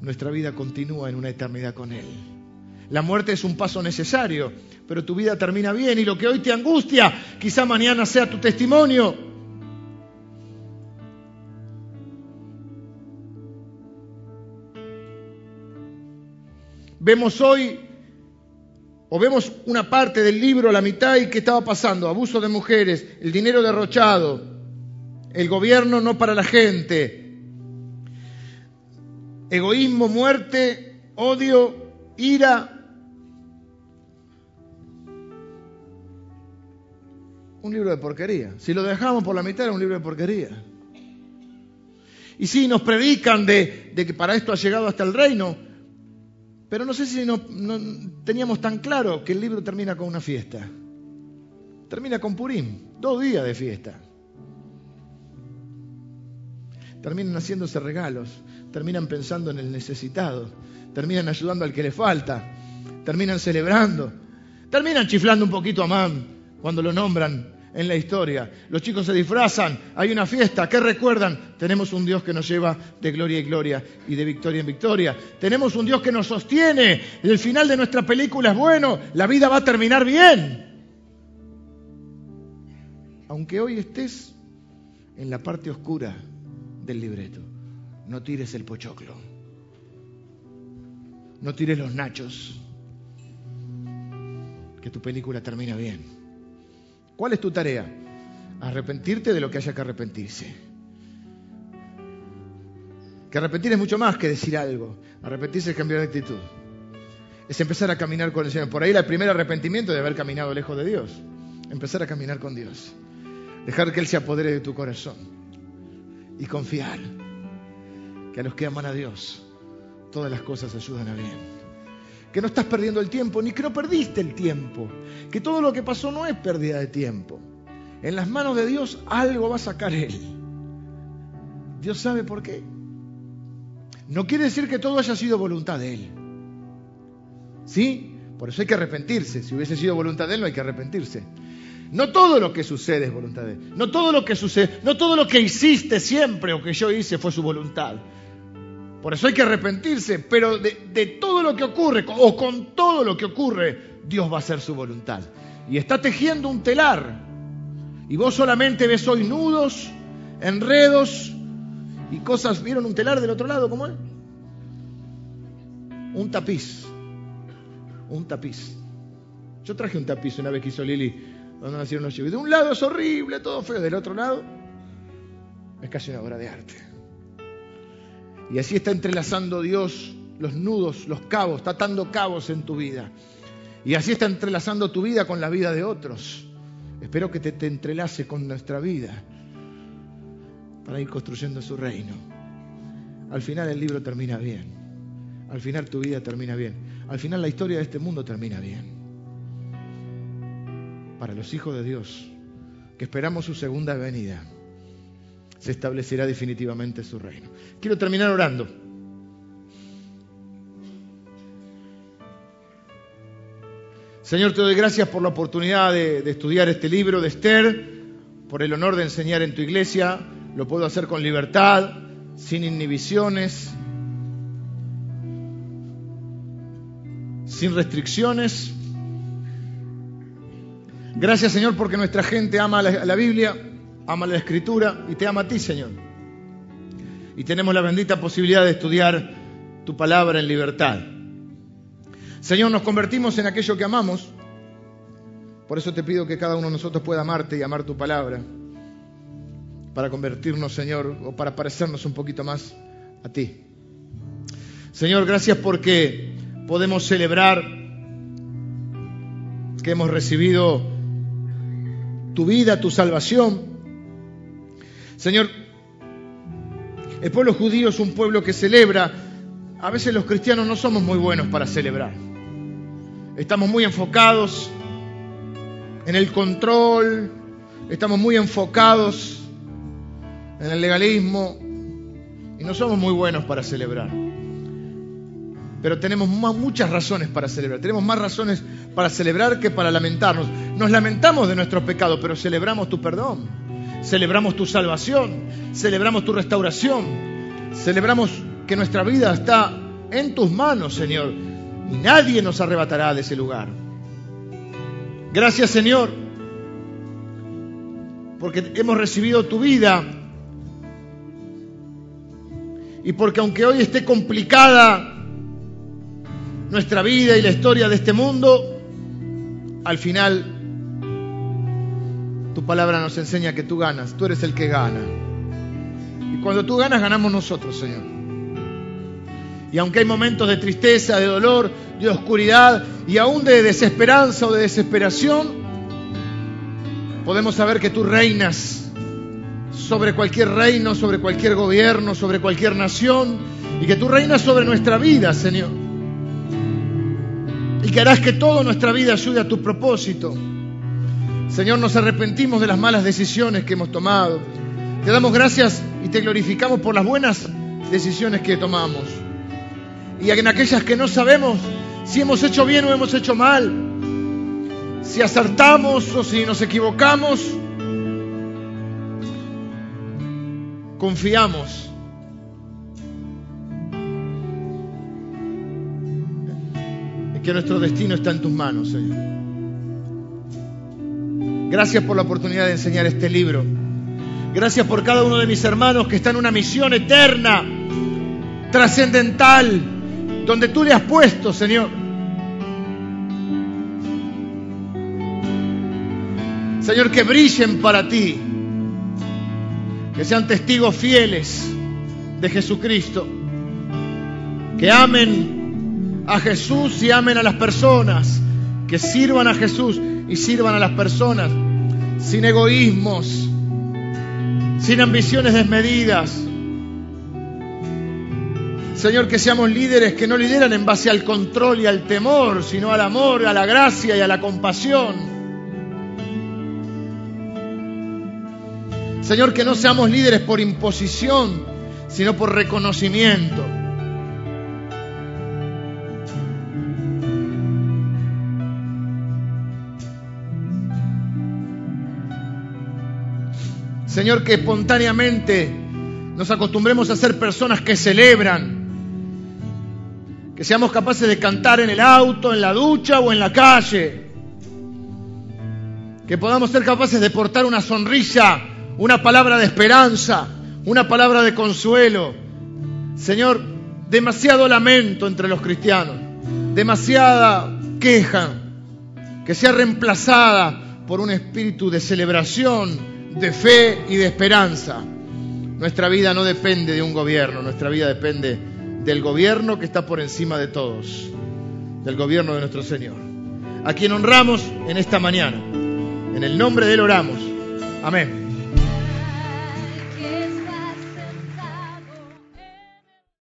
Nuestra vida continúa en una eternidad con Él. La muerte es un paso necesario, pero tu vida termina bien y lo que hoy te angustia, quizá mañana sea tu testimonio. Vemos hoy o vemos una parte del libro, la mitad, y qué estaba pasando. Abuso de mujeres, el dinero derrochado, el gobierno no para la gente, egoísmo, muerte, odio, ira. Un libro de porquería. Si lo dejamos por la mitad era un libro de porquería. Y sí, nos predican de, de que para esto ha llegado hasta el reino. Pero no sé si no, teníamos tan claro que el libro termina con una fiesta. Termina con Purim, dos días de fiesta. Terminan haciéndose regalos, terminan pensando en el necesitado, terminan ayudando al que le falta, terminan celebrando, terminan chiflando un poquito a Mam cuando lo nombran en la historia. Los chicos se disfrazan, hay una fiesta, ¿qué recuerdan? Tenemos un Dios que nos lleva de gloria en gloria y de victoria en victoria. Tenemos un Dios que nos sostiene. El final de nuestra película es bueno, la vida va a terminar bien. Aunque hoy estés en la parte oscura del libreto, no tires el pochoclo. No tires los nachos. Que tu película termina bien. ¿Cuál es tu tarea? Arrepentirte de lo que haya que arrepentirse. Que arrepentir es mucho más que decir algo. Arrepentirse es cambiar de actitud. Es empezar a caminar con el Señor. Por ahí el primer arrepentimiento de haber caminado lejos de Dios. Empezar a caminar con Dios. Dejar que Él se apodere de tu corazón. Y confiar que a los que aman a Dios, todas las cosas ayudan a bien que no estás perdiendo el tiempo, ni que no perdiste el tiempo, que todo lo que pasó no es pérdida de tiempo. En las manos de Dios algo va a sacar Él. Dios sabe por qué. No quiere decir que todo haya sido voluntad de Él. ¿Sí? Por eso hay que arrepentirse. Si hubiese sido voluntad de Él, no hay que arrepentirse. No todo lo que sucede es voluntad de Él. No todo lo que sucede, no todo lo que hiciste siempre o que yo hice fue su voluntad. Por eso hay que arrepentirse, pero de, todo lo que ocurre o con todo lo que ocurre, Dios va a hacer su voluntad. Y está tejiendo un telar. Y vos solamente ves hoy nudos, enredos y cosas. ¿Vieron un telar del otro lado cómo es? Un tapiz. Un tapiz. Yo traje un tapiz una vez que hizo Lili cuando nacieron los chicos. De un lado es horrible, todo feo. Del otro lado es casi una obra de arte. Y así está entrelazando Dios los nudos, los cabos, está atando cabos en tu vida. Y así está entrelazando tu vida con la vida de otros. Espero que te, te entrelace con nuestra vida para ir construyendo su reino. Al final el libro termina bien. Al final tu vida termina bien. Al final la historia de este mundo termina bien para los hijos de Dios, que esperamos su segunda venida, se establecerá definitivamente su reino. Quiero terminar orando. Señor, te doy gracias por la oportunidad de, estudiar este libro de Esther, por el honor de enseñar en tu iglesia. Lo puedo hacer con libertad, sin inhibiciones, sin restricciones. Gracias Señor porque nuestra gente ama la, la, Biblia, ama la Escritura y te ama a ti Señor. Y tenemos la bendita posibilidad de estudiar tu palabra en libertad. Señor, nos convertimos en aquello que amamos. Por eso te pido que cada uno de nosotros pueda amarte y amar tu palabra. Para convertirnos, Señor, o para parecernos un poquito más a ti. Señor, gracias porque podemos celebrar que hemos recibido tu vida, tu salvación. Señor, el pueblo judío es un pueblo que celebra. A veces los cristianos no somos muy buenos para celebrar. Estamos muy enfocados en el control, estamos muy enfocados en el legalismo y no somos muy buenos para celebrar. Pero tenemos muchas razones para celebrar. Tenemos más razones para celebrar que para lamentarnos. Nos lamentamos de nuestros pecados, pero celebramos tu perdón. Celebramos tu salvación. Celebramos tu restauración. Celebramos que nuestra vida está en tus manos, Señor. Y nadie nos arrebatará de ese lugar. Gracias, Señor, porque hemos recibido tu vida. Y porque aunque hoy esté complicada nuestra vida y la historia de este mundo, al final tu palabra nos enseña que tú ganas, tú eres el que gana. Y cuando tú ganas, ganamos nosotros, Señor. Y aunque hay momentos de tristeza, de dolor, de oscuridad y aún de desesperanza o de desesperación, podemos saber que tú reinas sobre cualquier reino, sobre cualquier gobierno, sobre cualquier nación y que tú reinas sobre nuestra vida, Señor y que harás que toda nuestra vida ayude a tu propósito. Señor, nos arrepentimos de las malas decisiones que hemos tomado. Te damos gracias y te glorificamos por las buenas decisiones que tomamos. Y en aquellas que no sabemos si hemos hecho bien o hemos hecho mal, si acertamos o si nos equivocamos, confiamos que nuestro destino está en tus manos, Señor. Gracias por la oportunidad de enseñar este libro. Gracias por cada uno de mis hermanos que está en una misión eterna, trascendental, donde tú le has puesto, Señor. Señor, que brillen para ti, que sean testigos fieles de Jesucristo, que amen a Jesús y amen a las personas, que sirvan a Jesús y sirvan a las personas, sin egoísmos, sin ambiciones desmedidas. Señor, que seamos líderes que no lideran en base al control y al temor, sino al amor, a la gracia y a la compasión. Señor, que no seamos líderes por imposición, sino por reconocimiento. Señor, que espontáneamente nos acostumbremos a ser personas que celebran, que seamos capaces de cantar en el auto, en la ducha o en la calle, que podamos ser capaces de portar una sonrisa, una palabra de esperanza, una palabra de consuelo. Señor, demasiado lamento entre los cristianos, demasiada queja que sea reemplazada por un espíritu de celebración, de fe y de esperanza. Nuestra vida no depende de un gobierno, nuestra vida depende del gobierno que está por encima de todos, del gobierno de nuestro Señor, a quien honramos en esta mañana. En el nombre de Él oramos. Amén.